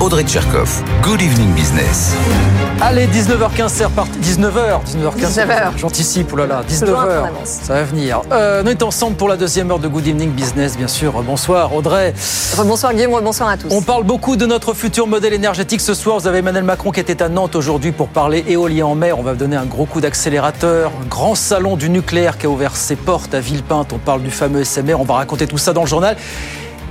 Audrey Tcherkov. Good evening business. Allez, 19h15, c'est reparti. 19h, 19h15. 19h. J'anticipe, oh là là, Loin 19h. en avance. Ça va venir. Euh, on est ensemble pour la deuxième heure de Good Evening Business, bien sûr. Bonsoir, Audrey. Bonsoir Guillaume, bonsoir à tous. On parle beaucoup de notre futur modèle énergétique ce soir. Vous avez Emmanuel Macron qui était à Nantes aujourd'hui pour parler éolien en mer. On va donner un gros coup d'accélérateur. Un grand salon du nucléaire qui a ouvert ses portes à Villepinte. On parle du fameux SMR. On va raconter tout ça dans le journal.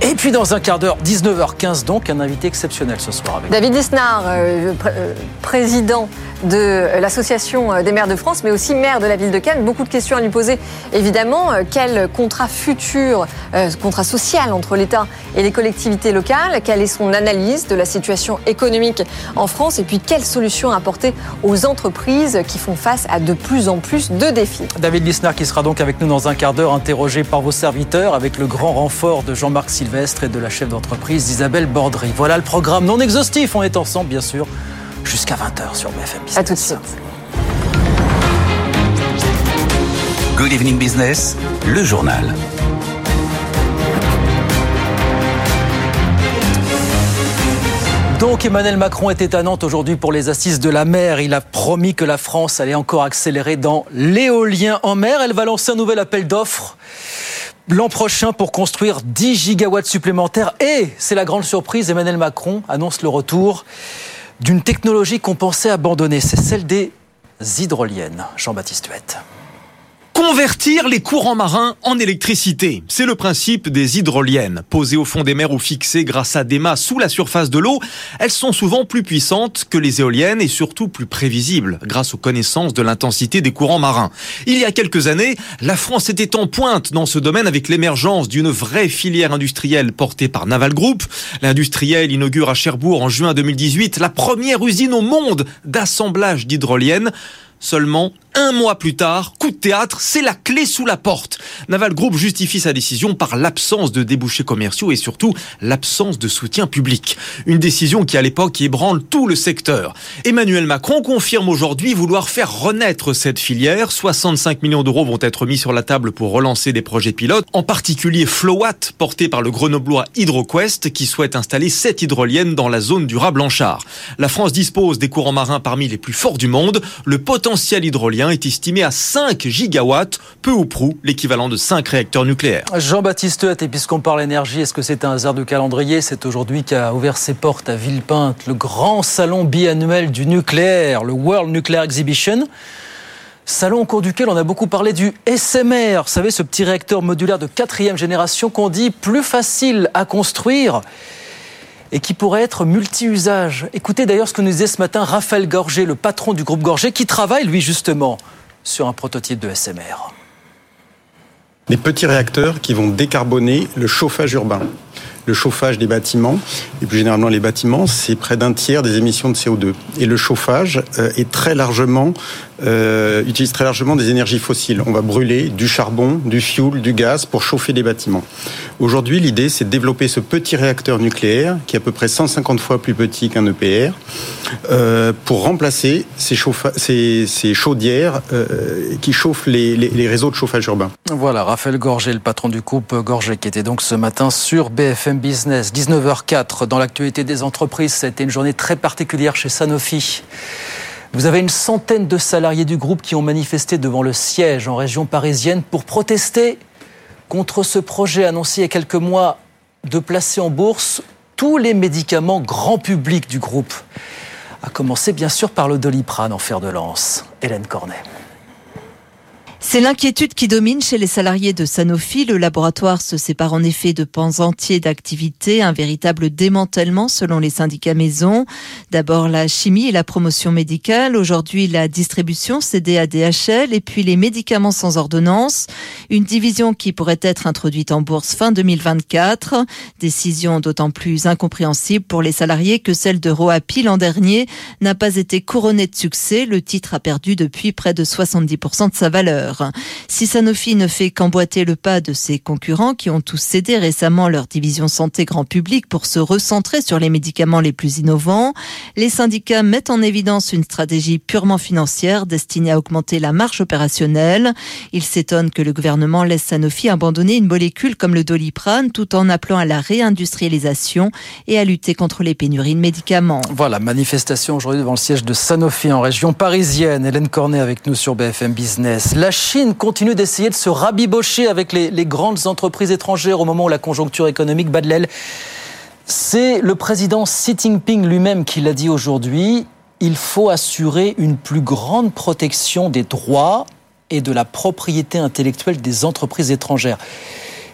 Et puis dans un quart d'heure, 19h15 donc, un invité exceptionnel ce soir avec. David Lisnard, euh, pr- euh, président de l'Association des maires de France, mais aussi maire de la ville de Cannes. Beaucoup de questions à lui poser. Évidemment, euh, quel contrat futur, euh, contrat social entre l'État et les collectivités locales? Quelle est son analyse de la situation économique en France? Et puis, quelles solutions apporter aux entreprises qui font face à de plus en plus de défis? David Lisnard qui sera donc avec nous dans un quart d'heure, interrogé par vos serviteurs avec le grand renfort de Jean-Marc Sylvestre et de la chef d'entreprise Isabelle Bordry. Voilà le programme non exhaustif. On est ensemble, bien sûr, jusqu'à 20h sur BFM Business. À tout de suite. Good evening business, le journal. Donc Emmanuel Macron était à Nantes aujourd'hui pour les assises de la mer. Il a promis que la France allait encore accélérer dans l'éolien en mer. Elle va lancer un nouvel appel d'offres l'an prochain pour construire 10 gigawatts supplémentaires. Et c'est la grande surprise, Emmanuel Macron annonce le retour d'une technologie qu'on pensait abandonner. C'est celle des hydroliennes. Jean-Baptiste Huette. Convertir les courants marins en électricité. C'est le principe des hydroliennes. Posées au fond des mers ou fixées grâce à des mâts sous la surface de l'eau, elles sont souvent plus puissantes que les éoliennes et surtout plus prévisibles grâce aux connaissances de l'intensité des courants marins. Il y a quelques années, la France était en pointe dans ce domaine avec l'émergence d'une vraie filière industrielle portée par Naval Group. L'industriel inaugure à Cherbourg en juin 2018 la première usine au monde d'assemblage d'hydroliennes. Seulement un mois plus tard, coup de théâtre, c'est la clé sous la porte. Naval Group justifie sa décision par l'absence de débouchés commerciaux et surtout l'absence de soutien public. Une décision qui à l'époque ébranle tout le secteur. Emmanuel Macron confirme aujourd'hui vouloir faire renaître cette filière. 65 millions d'euros vont être mis sur la table pour relancer des projets pilotes, en particulier Flowat, porté par le grenoblois HydroQuest, qui souhaite installer 7 hydroliennes dans la zone du Rat-Blanchard. La France dispose des courants marins parmi les plus forts du monde. Le hydrolien est estimé à 5 gigawatts, peu ou prou l'équivalent de 5 réacteurs nucléaires. Jean-Baptiste Huette, et puisqu'on parle énergie, est-ce que c'est un hasard de calendrier? C'est aujourd'hui qu'a ouvert ses portes à Villepinte le grand salon biannuel du nucléaire, le World Nuclear Exhibition. Salon au cours duquel on a beaucoup parlé du SMR, vous savez, ce petit réacteur modulaire de quatrième génération qu'on dit plus facile à construire et qui pourrait être multi-usage. Écoutez d'ailleurs ce que nous disait ce matin Raphaël Gorgé, le patron du groupe Gorgé, qui travaille lui justement sur un prototype de SMR. Des petits réacteurs qui vont décarboner le chauffage urbain. Le chauffage des bâtiments, et plus généralement les bâtiments, c'est près d'un tiers des émissions de CO2. Et le chauffage euh, est très largement, euh, utilise très largement des énergies fossiles. On va brûler du charbon, du fioul, du gaz pour chauffer des bâtiments. Aujourd'hui, l'idée, c'est de développer ce petit réacteur nucléaire, qui est à peu près 150 fois plus petit qu'un EPR, euh, pour remplacer ces, chaudières qui chauffent les, les- les réseaux de chauffage urbain. Voilà, Raphaël Gorgé, le patron du groupe Gorgé, qui était donc ce matin sur BFM Business. 19h04, dans l'actualité des entreprises, ça a été une journée très particulière chez Sanofi. Vous avez une centaine de salariés du groupe qui ont manifesté devant le siège en région parisienne pour protester contre ce projet annoncé il y a quelques mois de placer en bourse tous les médicaments grand public du groupe. À commencer bien sûr par le Doliprane en fer de lance. Hélène Cornet. C'est l'inquiétude qui domine chez les salariés de Sanofi. Le laboratoire se sépare en effet de pans entiers d'activité, un véritable démantèlement selon les syndicats maison. D'abord la chimie et la promotion médicale, aujourd'hui la distribution cédée à DHL et puis les médicaments sans ordonnance. Une division qui pourrait être introduite en bourse fin 2024. Décision d'autant plus incompréhensible pour les salariés que celle de Roapi l'an dernier n'a pas été couronnée de succès. Le titre a perdu depuis près de 70% de sa valeur. Si Sanofi ne fait qu'emboîter le pas de ses concurrents qui ont tous cédé récemment leur division santé grand public pour se recentrer sur les médicaments les plus innovants, les syndicats mettent en évidence une stratégie purement financière destinée à augmenter la marge opérationnelle. Ils s'étonnent que le gouvernement laisse Sanofi abandonner une molécule comme le doliprane tout en appelant à la réindustrialisation et à lutter contre les pénuries de médicaments. Voilà, manifestation aujourd'hui devant le siège de Sanofi en région parisienne. Hélène Cornet avec nous sur BFM Business. Chine continue d'essayer de se rabibocher avec les, les grandes entreprises étrangères au moment où la conjoncture économique bat de l'aile. C'est le président Xi Jinping lui-même qui l'a dit aujourd'hui. Il faut assurer une plus grande protection des droits et de la propriété intellectuelle des entreprises étrangères.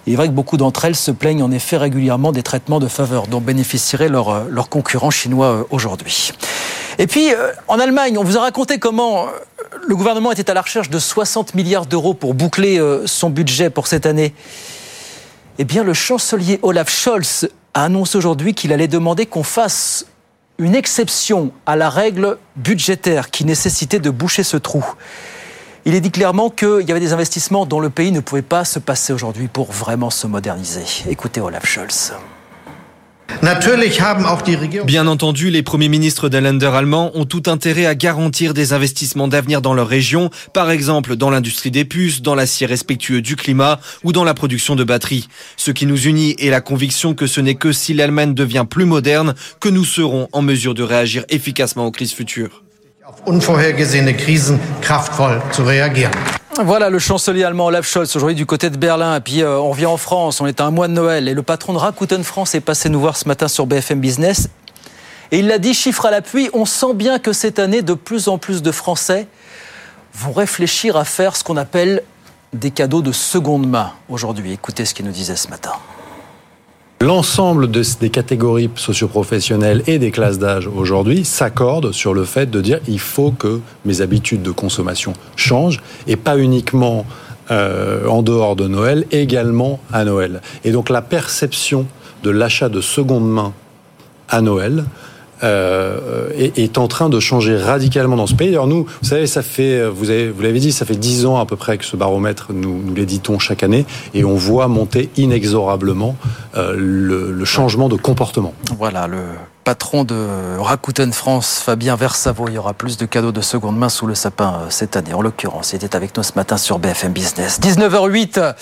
Il est vrai que beaucoup d'entre elles se plaignent en effet régulièrement des traitements de faveur dont bénéficieraient leurs, leurs concurrents chinois aujourd'hui. Et puis, en Allemagne, on vous a raconté comment le gouvernement était à la recherche de 60 milliards d'euros pour boucler son budget pour cette année. Eh bien, le chancelier Olaf Scholz a annoncé aujourd'hui qu'il allait demander qu'on fasse une exception à la règle budgétaire qui nécessitait de boucher ce trou. Il est dit clairement qu'il y avait des investissements dont le pays ne pouvait pas se passer aujourd'hui pour vraiment se moderniser. Écoutez Olaf Scholz. Bien entendu, les premiers ministres des Länder allemands ont tout intérêt à garantir des investissements d'avenir dans leur région, par exemple dans l'industrie des puces, dans l'acier respectueux du climat ou dans la production de batteries. Ce qui nous unit est la conviction que ce n'est que si l'Allemagne devient plus moderne que nous serons en mesure de réagir efficacement aux crises futures. Voilà le chancelier allemand Olaf Scholz aujourd'hui du côté de Berlin. Et puis euh, on revient en France, on est à un mois de Noël et le patron de Rakuten France est passé nous voir ce matin sur BFM Business. Et il l'a dit, chiffre à l'appui, on sent bien que cette année, de plus en plus de Français vont réfléchir à faire ce qu'on appelle des cadeaux de seconde main aujourd'hui. Écoutez ce qu'il nous disait ce matin. L'ensemble de, des catégories socioprofessionnelles et des classes d'âge aujourd'hui s'accordent sur le fait de dire il faut que mes habitudes de consommation changent et pas uniquement euh, en dehors de Noël, également à Noël. Et donc la perception de l'achat de seconde main à Noël euh, est, est, en train de changer radicalement dans ce pays. Alors nous, vous savez, ça fait, vous avez, vous l'avez dit, ça fait dix ans à peu près que ce baromètre, nous, nous l'éditons chaque année, et on voit monter inexorablement euh, le, le changement de comportement. Voilà, le patron de Rakuten France, Fabien Versavo. Il y aura plus de cadeaux de seconde main sous le sapin cette année. En l'occurrence, il était avec nous ce matin sur BFM Business. 19h08.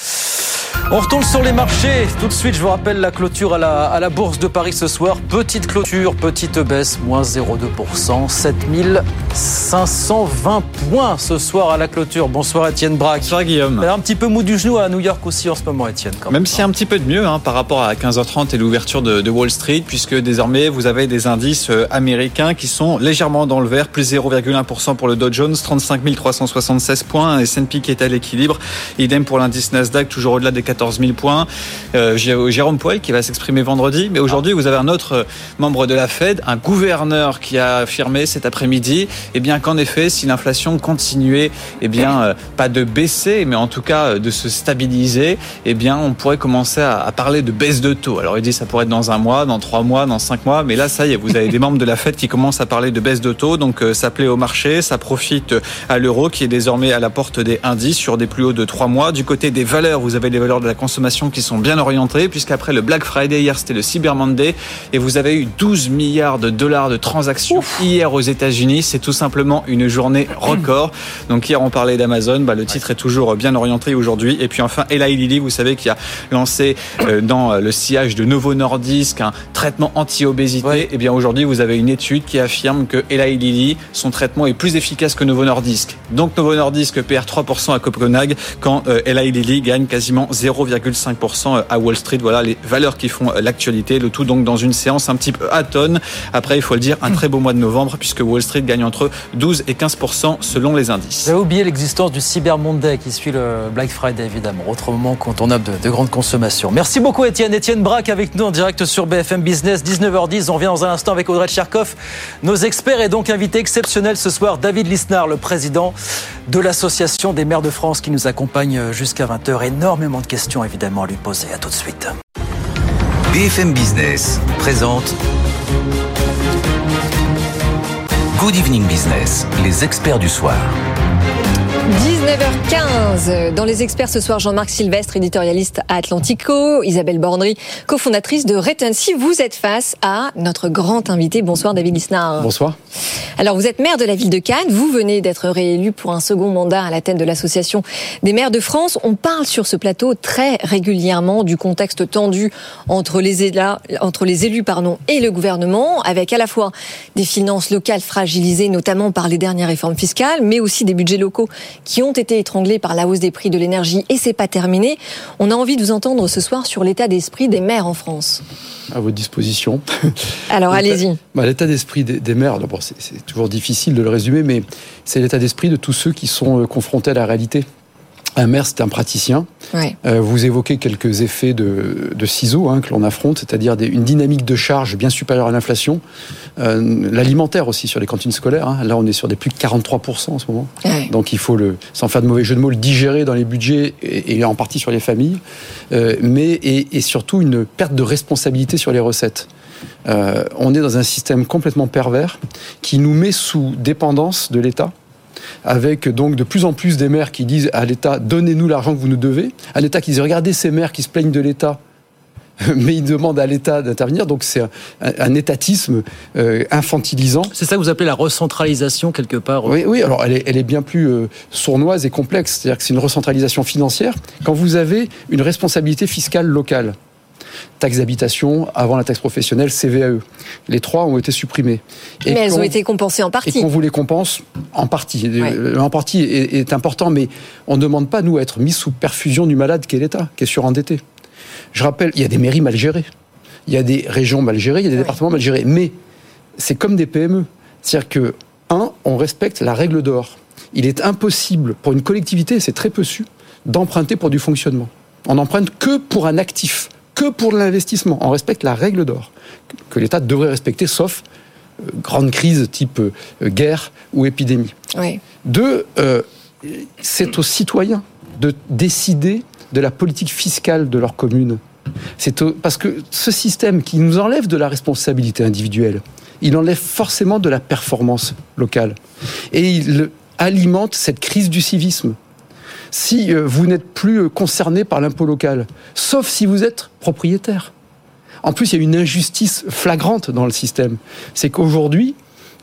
On retourne sur les marchés. Tout de suite, je vous rappelle la clôture à la, à la Bourse de Paris ce soir. Petite clôture, petite baisse, moins 0,2%. 7520 points ce soir à la clôture. Bonsoir Étienne Braque. Bonsoir Guillaume. Un petit peu mou du genou à New York aussi en ce moment, Étienne. Même, même si un petit peu de mieux hein, par rapport à 15h30 et l'ouverture de, de Wall Street, puisque désormais vous avez des indices américains qui sont légèrement dans le vert, plus 0,1% pour le Dow Jones, 35 376 points, S&P qui est à l'équilibre, idem pour l'indice Nasdaq, toujours au-delà des 14 000 points. Euh, Jérôme Poel qui va s'exprimer vendredi, mais aujourd'hui vous avez un autre membre de la Fed, un gouverneur qui a affirmé cet après-midi, eh qu'en effet, si l'inflation continuait, eh bien euh, pas de baisser, mais en tout cas de se stabiliser, eh bien on pourrait commencer à, à parler de baisse de taux. Alors il dit ça pourrait être dans un mois, dans trois mois, dans cinq mois, mais là ça y est, vous avez des membres de la Fed qui commencent à parler de baisse de taux, donc euh, ça plaît au marché, ça profite à l'euro qui est désormais à la porte des indices sur des plus hauts de trois mois. Du côté des valeurs, vous avez les valeurs de la consommation qui sont bien orientées, puisqu'après le Black Friday hier c'était le Cyber Monday et vous avez eu 12 milliards de dollars de transactions Ouf. hier aux États-Unis. C'est tout simplement une journée record. Donc hier on parlait d'Amazon, bah, le titre est toujours bien orienté aujourd'hui. Et puis enfin Eli Lilly, vous savez qui a lancé euh, dans le sillage de Novo Nordisk un traitement anti-obésité. Ouais. Et bien aujourd'hui vous avez une étude qui affirme que Eli Lilly, son traitement est plus efficace que Novo Nordisk. Donc Novo Nordisk perd 3% à Copenhague quand euh, Eli Lilly gagne quasiment 0,5% à Wall Street. Voilà les valeurs qui font l'actualité. Le tout donc dans une séance un petit peu atone. Après, il faut le dire, un très beau mois de novembre puisque Wall Street gagne entre 12 et 15% selon les indices. J'avais oublié l'existence du Cyber Monday qui suit le Black Friday évidemment. Autre moment contournable de, de grande consommation. Merci beaucoup Étienne. Étienne Braque avec nous en direct sur BFM Business 19h10. On revient dans un instant avec Audrey Tcherkov. Nos experts et donc invité exceptionnel ce soir David Lisnard, le président de l'association des maires de France qui nous accompagne jusqu'à 20h. Énormément de questions évidemment à lui poser. À tout de suite. BFM Business présente Good Evening Business, les experts du soir. 19h15, dans les experts ce soir, Jean-Marc Sylvestre, éditorialiste à Atlantico, Isabelle Bornery, cofondatrice de Retency. Vous êtes face à notre grand invité. Bonsoir David Lisnard. Bonsoir. Alors vous êtes maire de la ville de Cannes, vous venez d'être réélu pour un second mandat à la tête de l'association des maires de France. On parle sur ce plateau très régulièrement du contexte tendu entre les, élus, entre les élus pardon, et le gouvernement, avec à la fois des finances locales fragilisées, notamment par les dernières réformes fiscales, mais aussi des budgets locaux qui ont été étranglés par la hausse des prix de l'énergie et c'est pas terminé. On a envie de vous entendre ce soir sur l'état d'esprit des maires en France. À votre disposition. Alors allez-y. Bah, l'état d'esprit des, des maires, d'abord c'est toujours difficile de le résumer, mais c'est l'état d'esprit de tous ceux qui sont euh, confrontés à la réalité. Un maire, c'est un praticien. Ouais. Euh, vous évoquez quelques effets de, de ciseaux hein, que l'on affronte, c'est-à-dire une dynamique de charge bien supérieure à l'inflation. Euh, L'alimentaire aussi sur les cantines scolaires. hein. Là, on est sur des plus de 43% en ce moment. Ouais. Donc il faut, le, sans faire de mauvais jeu de mots, le digérer dans les budgets et, et en partie sur les familles. Euh, mais et, et surtout une perte de responsabilité sur les recettes. On est dans un système complètement pervers qui nous met sous dépendance de l'État avec donc de plus en plus des maires qui disent à l'État donnez-nous l'argent que vous nous devez, un État qui dit regardez ces maires qui se plaignent de l'État, mais ils demandent à l'État d'intervenir, donc c'est un, un étatisme euh, infantilisant. C'est ça que vous appelez la recentralisation quelque part Oui, oui, alors elle est, elle est bien plus euh, sournoise et complexe, c'est-à-dire que c'est une recentralisation financière quand vous avez une responsabilité fiscale locale. Taxe d'habitation, avant la taxe professionnelle, CVAE. Les trois ont été supprimés. Et mais elles ont été compensées en et partie. qu'on vous les compense en partie. Ouais. Euh, En partie est, est important, mais on ne demande pas, nous, à être mis sous perfusion du malade qui est l'État, qui est surendetté. Je rappelle, il y a des mairies mal gérées. Il y a des régions mal gérées, il y a des Ouais. départements mal gérés. Mais c'est comme des PME. C'est-à-dire que, un, on respecte la règle d'or. Il est impossible pour une collectivité, et c'est très peu su, d'emprunter pour du fonctionnement. On n'emprunte que pour un actif, que pour l'investissement. On respecte la règle d'or, que- l'État devrait respecter, sauf euh, grande crise type euh, guerre ou épidémie. Oui. Deux, euh, c'est aux citoyens de décider de la politique fiscale de leur commune. C'est parce que ce système qui nous enlève de la responsabilité individuelle, il enlève forcément de la performance locale. Et il alimente cette crise du civisme. Si euh, vous n'êtes plus euh, concerné par l'impôt local, sauf si vous êtes propriétaire. En plus, il y a une injustice flagrante dans le système. C'est qu'aujourd'hui,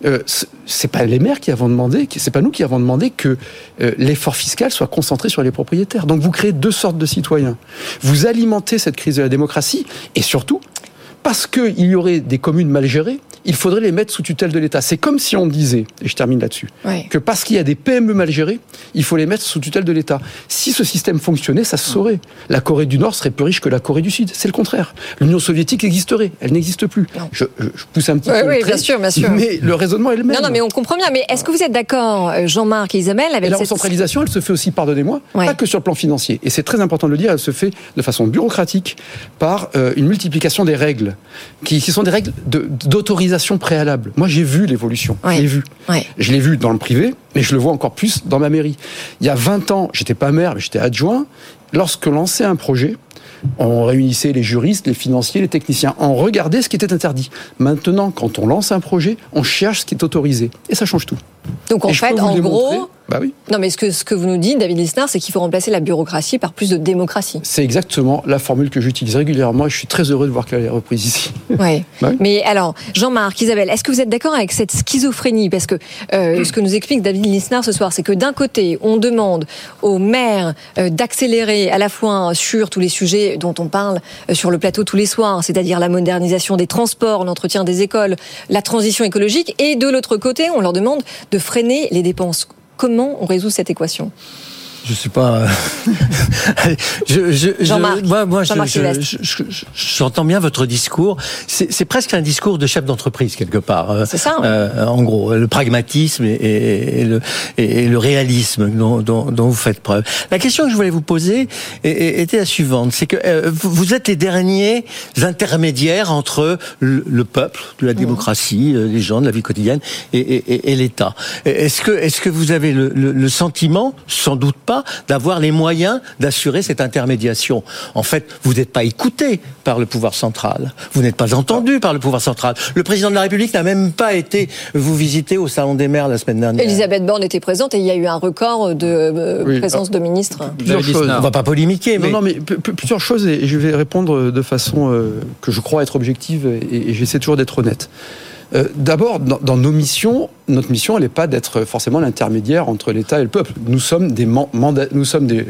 euh, c'est pas les maires qui avons demandé, c'est pas nous qui avons demandé que euh, l'effort fiscal soit concentré sur les propriétaires. Donc vous créez deux sortes de citoyens. Vous alimentez cette crise de la démocratie et surtout, parce qu'il y aurait des communes mal gérées, il faudrait les mettre sous tutelle de l'État. C'est comme si on disait, et je termine là-dessus, que parce qu'il y a des PME mal gérées, il faut les mettre sous tutelle de l'État. Si ce système fonctionnait, ça se saurait. La Corée du Nord serait plus riche que la Corée du Sud. C'est le contraire. L'Union soviétique existerait. Elle n'existe plus. Je, pousse un petit Oui, peu. oui, le trait, bien sûr, bien sûr. Mais le raisonnement est le même. Non, non, mais on comprend bien. Mais est-ce que vous êtes d'accord, euh, Jean-Marc et Isabelle, Et avec la cette... recentralisation, elle se fait aussi, pardonnez-moi, Ouais. pas que sur le plan financier. Et c'est très important de le dire, elle se fait de façon bureaucratique par euh, une multiplication des règles, qui, qui sont des règles de- préalable. Moi, j'ai vu l'évolution. Ouais. Je l'ai vu. Ouais. Je l'ai vu dans le privé, mais je le vois encore plus dans ma mairie. Il y a 20 ans, j'étais pas maire, mais j'étais adjoint. Lorsque lançait un projet, on réunissait les juristes, les financiers, les techniciens. On regardait ce qui était interdit. Maintenant, quand on lance un projet, on cherche ce qui est autorisé. Et ça change tout. Donc en fait, en gros, Bah oui. non, mais ce que, ce que vous nous dites, David Lisnard, c'est qu'il faut remplacer la bureaucratie par plus de démocratie. C'est exactement la formule que j'utilise régulièrement et je suis très heureux de voir qu'elle est reprise ici. Ouais. Bah oui. Mais alors, Jean-Marc, Isabelle, est-ce que vous êtes d'accord avec cette schizophrénie? Parce que euh, ce que nous explique David Lisnard ce soir, c'est que d'un côté, on demande aux maires euh, d'accélérer à la fois sur tous les sujets dont on parle euh, sur le plateau tous les soirs, c'est-à-dire la modernisation des transports, l'entretien des écoles, la transition écologique, et de l'autre côté, on leur demande de freiner les dépenses. Comment on résout cette équation? Je sais pas. je, je, je- Jean-Marc. moi, moi, j'entends bien votre discours. C'est presque un discours de chef d'entreprise quelque part. Euh, C'est ça, euh, en gros, le pragmatisme et, et- et le, et, le réalisme dont, dont- dont vous faites preuve. La question que je voulais vous poser était la suivante c'est que euh, vous êtes les derniers intermédiaires entre le, le peuple, de la Mmh. démocratie, euh, les gens de la vie quotidienne et, et- et- et l'État. Est-ce que, est-ce que vous avez le, le- le sentiment, sans doute pas, pas d'avoir les moyens d'assurer cette intermédiation. En fait, vous n'êtes pas écouté par le pouvoir central. Vous n'êtes pas entendu par le pouvoir central. Le président de la République n'a même pas été vous visiter au Salon des maires la semaine dernière. Elisabeth Borne était présente et il y a eu un record de euh, Oui. présence de ministres. Plusieurs choses. On va pas polémiquer, mais Non, non, mais plusieurs choses, et je vais répondre de façon euh, que je crois être objective, et, j'essaie toujours d'être honnête. Euh, D'abord, dans nos missions, notre mission, elle n'est pas d'être forcément l'intermédiaire entre l'État et le peuple. Nous sommes des nous sommes des,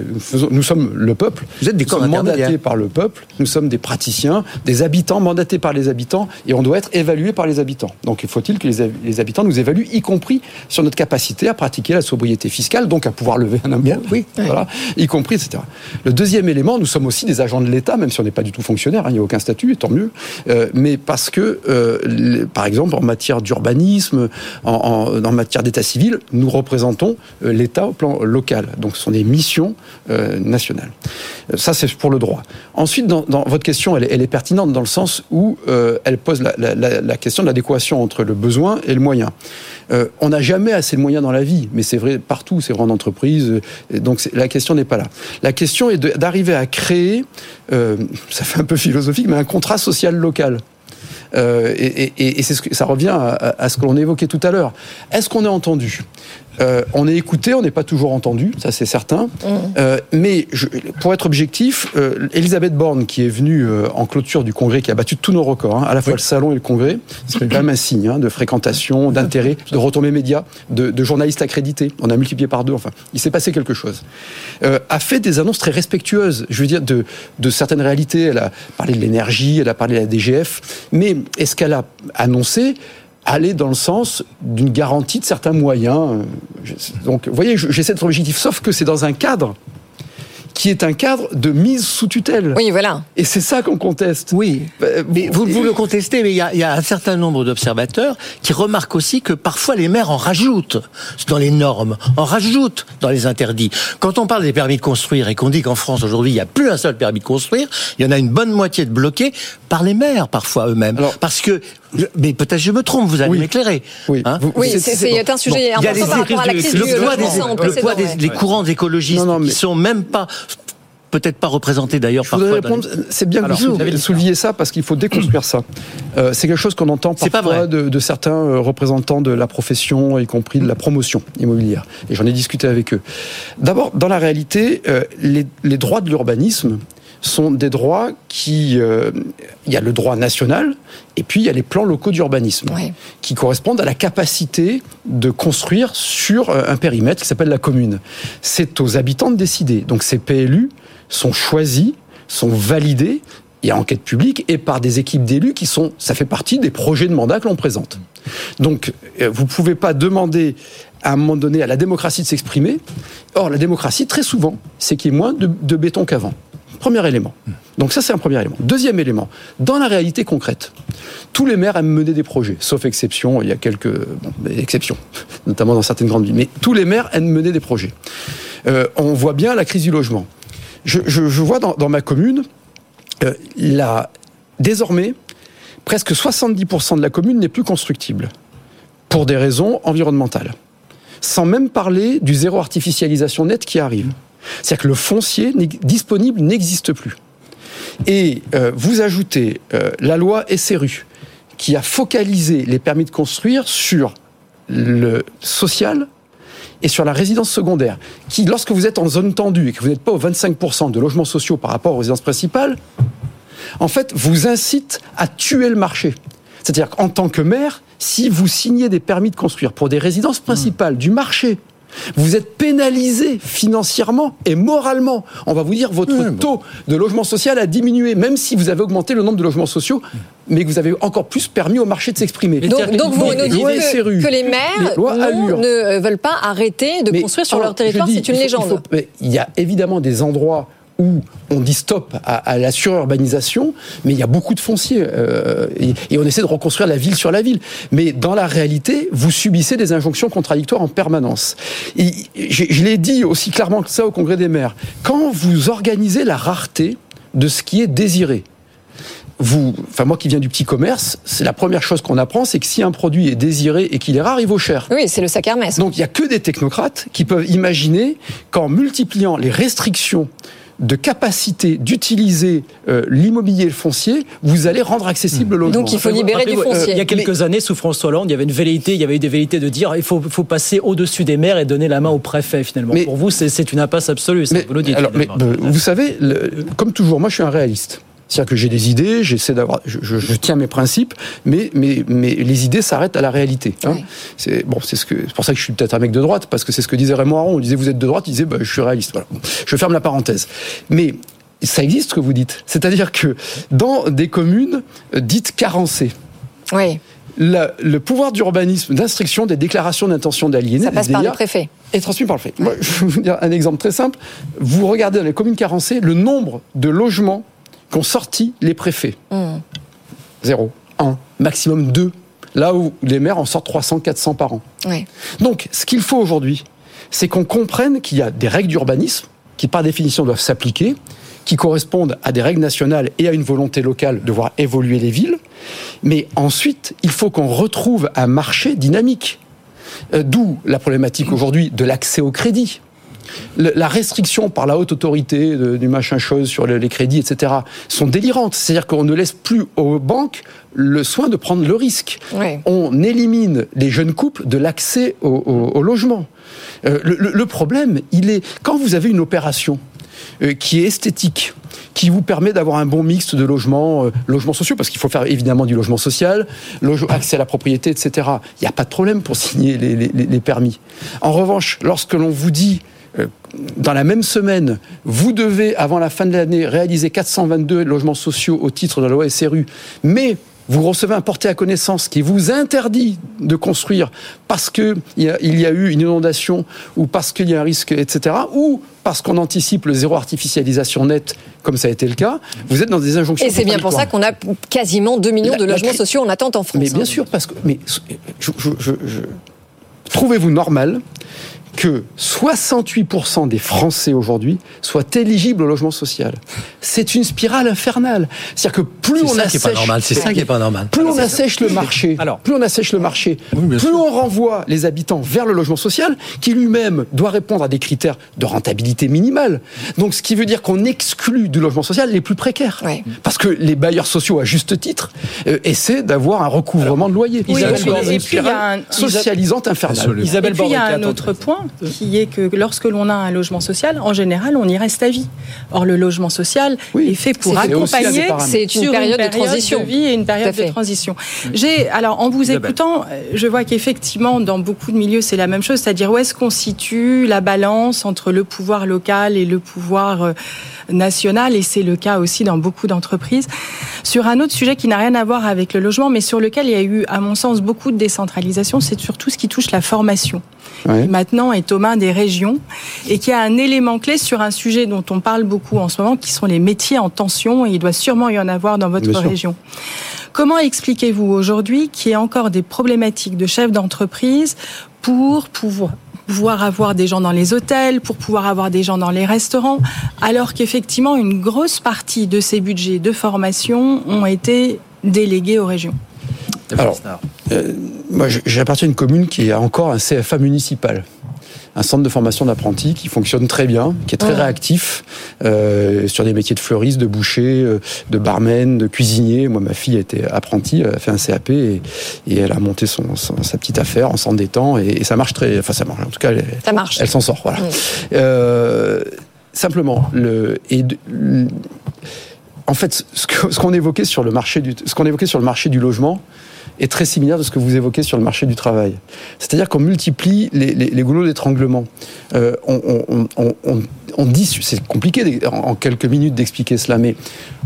nous, sommes le peuple. Vous êtes des Nous corps mandatés par le peuple. Nous sommes des praticiens, des habitants mandatés par les habitants, et on doit être évalués par les habitants. Donc, il faut-il que les, hab- les habitants nous évaluent, y compris sur notre capacité à pratiquer la sobriété fiscale, donc à pouvoir lever un impôt. oui. Voilà, y compris, etc. Le deuxième élément, nous sommes aussi des agents de l'État, même si on n'est pas du tout fonctionnaire, hein, il n'y a aucun statut, et tant mieux. Euh, mais parce que, euh, les- par exemple, en matière d'urbanisme, en, en- matière d'état civil, nous représentons euh, l'État au plan local. Donc, ce sont des missions euh, nationales. Euh, Ça, c'est pour le droit. Ensuite, dans, votre question, elle, est- pertinente dans le sens où elle pose la, question de l'adéquation entre le besoin et le moyen. On n'a jamais assez de moyens dans la vie, mais c'est vrai partout, c'est vrai en entreprise. donc la question n'est pas là. La question est d'arriver à créer, ça fait un peu philosophique, mais un contrat social local. Euh, et ça revient à, à- ce que l'on évoquait tout à l'heure. Est-ce qu'on est entendu Euh, On est écouté, on n'est pas toujours entendu, ça c'est certain. Euh, mais je- pour être objectif, euh, Elisabeth Borne, qui est venue euh, en clôture du congrès, qui a battu tous nos records, hein, à la fois le salon et le congrès, c'est quand même un signe hein, de fréquentation, d'intérêt, de retombées médias, de, de journalistes accrédités. On a multiplié par deux, enfin, il s'est passé quelque chose. Euh, a fait des annonces très respectueuses, je veux dire, de, de certaines réalités. Elle a parlé de l'énergie, elle a parlé de la DGF, mais est-ce qu'elle a annoncé aller dans le sens d'une garantie de certains moyens. Donc, vous voyez, je- j'essaie d'être objectif, sauf que c'est dans un cadre qui est un cadre de mise sous tutelle. Oui, voilà. Et c'est ça qu'on conteste. Oui, Euh, mais vous, le contestez, mais il y a, il y a un certain nombre d'observateurs qui remarquent aussi que parfois les maires en rajoutent dans les normes, en rajoutent dans les interdits. Quand on parle des permis de construire et qu'on dit qu'en France aujourd'hui il n'y a plus un seul permis de construire, il y en a une bonne moitié de bloqués par les maires parfois eux-mêmes. Parce que, mais peut-être je me trompe, vous allez Oui. m'éclairer. Oui. Hein Vous- Oui, c'est- un sujet il y a important par rapport à la crise le du poids des, logement le précédent, poids des, ouais. des courants écologistes Non, non, mais- qui sont même pas peut-être pas représentés d'ailleurs Je voudrais parfois. les- répondre, c'est bien que Alors, vous David souleviez ça parce qu'il faut déconstruire ça. Euh, c'est quelque chose qu'on entend parfois vrai. de, de certains euh, représentants de la profession, y compris de la promotion immobilière. Et j'en ai discuté avec eux. D'abord, dans la réalité, euh, les, les droits de l'urbanisme sont des droits qui... euh, Il y a le droit national et puis il y a les plans locaux d'urbanisme Oui. qui correspondent à la capacité de construire sur euh, un périmètre qui s'appelle la commune. C'est aux habitants de décider. Donc ces PLU sont choisis, sont validés et à enquête publique et par des équipes d'élus qui sont, ça fait partie des projets de mandat que l'on présente. Donc euh, vous pouvez pas demander à un moment donné à la démocratie de s'exprimer. Or la démocratie très souvent, c'est qu'il y ait moins de, de béton qu'avant. Premier élément. Donc ça c'est un premier élément. Deuxième élément, dans la réalité concrète, tous les maires aiment mener des projets, sauf exception, il y a quelques exceptions, notamment dans certaines grandes villes, mais tous les maires aiment mener des projets. Euh, on voit bien la crise du logement. Je, vois dans, dans ma commune, euh, la, désormais, presque 70% de la commune n'est plus constructible, pour des raisons environnementales. Sans même parler du zéro artificialisation net qui arrive. C'est-à-dire que le foncier disponible n'existe plus. Et euh, vous ajoutez euh, la loi SRU, qui a focalisé les permis de construire sur le social et sur la résidence secondaire, qui, lorsque vous êtes en zone tendue et que vous n'êtes pas aux 25% de logements sociaux par rapport aux résidences principales, en fait, vous incite à tuer le marché. C'est-à-dire qu'en tant que maire, si vous signez des permis de construire pour des résidences principales du marché, vous êtes pénalisé financièrement et moralement. On va vous dire votre taux de logement social a diminué, même si vous avez augmenté le nombre de logements sociaux, mais que vous avez encore plus permis au marché de s'exprimer. Donc, donc vous nous dites que, les maires non, ne euh, veulent pas arrêter de Mais, construire sur alors, leur territoire, c'est une il faut- il légende. faut- mais Il y a évidemment des endroits où on dit stop à, à la sururbanisation, mais il y a beaucoup de fonciers euh, et, et on essaie de reconstruire la ville sur la ville. Mais dans la réalité, vous subissez des injonctions contradictoires en permanence. Et je je l'ai dit aussi clairement que ça au Congrès des maires. Quand vous organisez la rareté de ce qui est désiré, vous, enfin moi qui viens du petit commerce, c'est la première chose qu'on apprend, c'est que si un produit est désiré et qu'il est rare, il vaut cher. Oui, c'est le sac Hermès. Donc il y a que des technocrates qui peuvent imaginer qu'en multipliant les restrictions de capacité d'utiliser euh, l'immobilier et le foncier, vous allez rendre accessible le logement. Donc il faut libérer du euh, foncier. il y a quelques années, sous François Hollande, il y avait une velléité, il y avait eu des velléités de dire il faut, faut passer au-dessus des maires et donner la main au préfet finalement. Mais- Pour vous, c'est une impasse absolue, ça, Mais, vous le dites. alors, mais, vous savez, le- comme toujours, moi je suis un réaliste. C'est-à-dire que j'ai des idées, j'essaie d'avoir, je, je- je tiens mes principes, mais, mais, mais les idées s'arrêtent à la réalité. hein. C'est bon, c'est ce que, c'est pour ça que je suis peut-être un mec de droite, parce que c'est ce que disait Raymond Aron. On disait vous êtes de droite, il disait bah, je suis réaliste. Voilà. Je ferme la parenthèse. Mais ça existe ce que vous dites. C'est-à-dire que dans des communes euh, dites carencées, Oui, la- le pouvoir d'urbanisme, d'instruction des déclarations d'intention d'aliéner, ça passe par le préfet. est transmis par le fait. Moi, je vais vous dire un exemple très simple. Vous regardez dans les communes carencées le nombre de logements qu'ont sorti les préfets. Hmm. Zéro, un, maximum deux. Là où les maires en sortent 300, 400 par an. Oui. Donc, ce qu'il faut aujourd'hui, c'est qu'on comprenne qu'il y a des règles d'urbanisme qui, par définition, doivent s'appliquer, qui correspondent à des règles nationales et à une volonté locale de voir évoluer les villes. Mais ensuite, il faut qu'on retrouve un marché dynamique. Euh, D'où la problématique aujourd'hui de l'accès au crédit. La restriction par la haute autorité de- du machin chose sur le- les crédits, etc., sont délirantes. C'est-à-dire qu'on ne laisse plus aux banques le soin de prendre le risque. Oui. On élimine les jeunes couples de l'accès au, au- au logement. Euh, le, problème, il est quand vous avez une opération euh, qui est esthétique, qui vous permet d'avoir un bon mix de logements, euh, logements sociaux, parce qu'il faut faire évidemment du logement social, loge- accès à la propriété, etc. Il n'y a pas de problème pour signer les, les- les permis. En revanche, lorsque l'on vous dit dans la même semaine, vous devez, avant la fin de l'année, réaliser 422 logements sociaux au titre de la loi SRU, mais vous recevez un porté à connaissance qui vous interdit de construire parce qu'il y, a- il y a eu une inondation ou parce qu'il y a un risque, etc., ou parce qu'on anticipe le zéro artificialisation nette, comme ça a été le cas, vous êtes dans des injonctions. Et c'est bien pour ça qu'on a quasiment 2 millions La- de logements sociaux en attente en France. Mais bien hein. sûr, parce que. Mais je- je- je- je- trouvez-vous normal que 68% des Français aujourd'hui soient éligibles au logement social C'est une spirale infernale. C'est-à-dire que plus C'est on ça qui est assèche, pas normal. C'est ça qui est pas normal. plus on assèche le marché, plus on assèche le marché, plus on renvoie les habitants vers le logement social, qui lui-même doit répondre à des critères de rentabilité minimale. Donc, ce qui veut dire qu'on exclut du logement social les plus précaires, parce que les bailleurs sociaux, à juste titre, euh, essaient d'avoir un recouvrement de loyer. Oui, Ils et puis- il y a un- socialisante infernale. et puis il y a un autre point qui est que lorsque l'on a un logement social, en général, on y reste à vie. Or, le logement social est fait pour accompagner. C'est une sur période de transition. de vie et une période de transition. J'ai, alors, en vous écoutant, euh, je vois qu'effectivement, dans beaucoup de milieux, c'est la même chose, c'est-à-dire où est-ce qu'on situe la balance entre le pouvoir local et le pouvoir euh, national, et c'est le cas aussi dans beaucoup d'entreprises. Sur un autre sujet qui n'a rien à voir avec le logement, mais sur lequel il y a eu, à mon sens, beaucoup de décentralisation, c'est surtout ce qui touche la formation. Qui maintenant est aux mains des régions et qui a un élément clé sur un sujet dont on parle beaucoup en ce moment, qui sont les métiers en tension, et il doit sûrement y en avoir dans votre Bien sûr. région. Comment expliquez-vous aujourd'hui qu'il y ait encore des problématiques de chefs d'entreprise pour pouvoir pouvoir avoir des gens dans les hôtels, pour pouvoir avoir des gens dans les restaurants, alors qu'effectivement une grosse partie de ces budgets de formation ont été délégués aux régions? Alors, euh, moi, j'appartiens à une commune qui a encore un CFA municipal. Un centre de formation d'apprentis qui fonctionne très bien, qui est très Ouais. réactif euh, sur des métiers de fleuriste, de boucher, euh, de barman, de cuisinier. Moi, ma fille était apprentie, elle a fait un CAP et, et elle a monté son, son- sa petite affaire en s'endettant et, et ça marche très. Enfin, ça marche. En tout cas, elle, Ça marche. elle s'en sort. Voilà. Euh, simplement, le, et de- le- en fait, ce qu'on évoquait sur le marché du, ce qu'on évoquait sur le marché du logement est très similaire de ce que vous évoquez sur le marché du travail. C'est-à-dire qu'on multiplie les, les, les goulots d'étranglement. Euh, on, on, on, on, on dit, c'est compliqué en, en quelques minutes d'expliquer cela, mais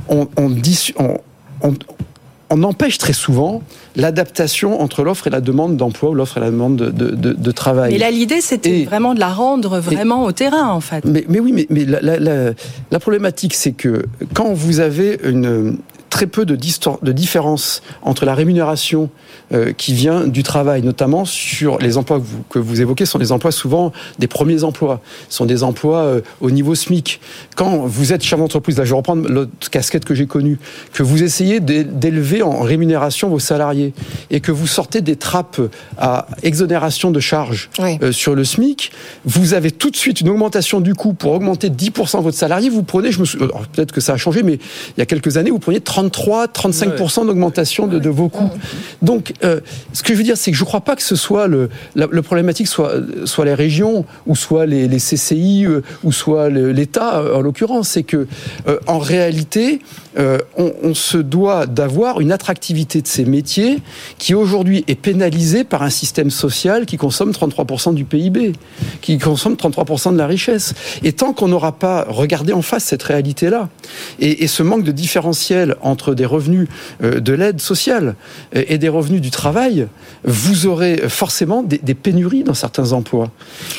on, dit, on, empêche très souvent l'adaptation entre l'offre et la demande d'emploi ou l'offre et la demande de, de, de, de travail. Mais là, l'idée, c'était vraiment de la rendre vraiment au terrain, en fait. Mais, mais oui, mais, mais la, la- la- la problématique, c'est que quand vous avez une très peu de, de différence entre la rémunération euh, qui vient du travail, notamment sur les emplois que vous, que vous évoquez, sont des emplois souvent des premiers emplois, sont des emplois euh, au niveau SMIC. Quand vous êtes chef d'entreprise, là je vais reprendre l'autre casquette que j'ai connue, que vous essayez d'élever en rémunération vos salariés et que vous sortez des trappes à exonération de charges euh, sur le SMIC, vous avez tout de suite une augmentation du coût pour augmenter 10% votre salarié. Vous prenez, je me peut-être que ça a changé, mais il y a quelques années, vous preniez 33, 35% d'augmentation de, de, vos coûts. Donc, euh, ce que je veux dire, c'est que je ne crois pas que ce soit le, la, le problématique soit, soit les régions, ou soit les, les CCI, euh, ou soit l'État, en l'occurrence. C'est que, en réalité, on, on se doit d'avoir une attractivité de ces métiers qui aujourd'hui est pénalisée par un système social qui consomme 33% du PIB, qui consomme 33% de la richesse. Et tant qu'on n'aura pas regardé en face cette réalité-là, et, et, ce manque de différentiel entre des revenus euh, de l'aide sociale et des revenus du travail, vous aurez forcément des, des pénuries dans certains emplois.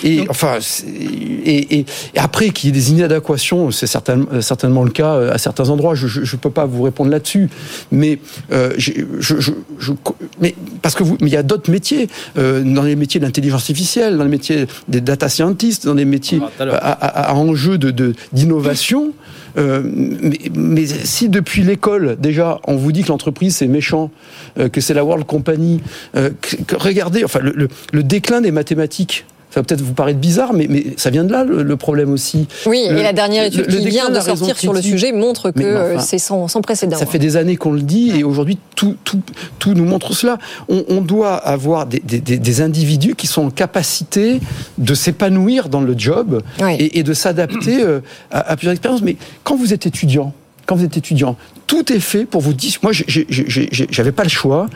Et enfin, et, et, après qu'il y ait des inadéquations, c'est certainement, certainement le cas à certains endroits. Je ne peux pas vous répondre là-dessus, mais euh, je, je, je, mais parce que vous, mais il y a d'autres métiers euh, dans les métiers de l'intelligence artificielle, dans les métiers des data scientists, dans les métiers à, à, à, enjeu de d'innovation. Euh, mais, mais, si depuis l'école déjà on vous dit que l'entreprise c'est méchant, euh, que c'est la World Company, euh, que, que, regardez, enfin le, le, le déclin des mathématiques ça va peut-être vous paraître bizarre, mais, mais ça vient de là le, le problème aussi. Oui, le, et la dernière étude qui vient de sortir sur le sujet montre que enfin, c'est sans, sans, précédent. Ça fait des années qu'on le dit, et aujourd'hui tout, tout, tout, nous montre cela. On, on doit avoir des, des, des, individus qui sont en capacité de s'épanouir dans le job oui. et, et, de s'adapter euh, à, à plusieurs expériences. Mais quand vous êtes étudiant, quand vous êtes étudiant, tout est fait pour vous dire. Moi, j'avais pas le choix.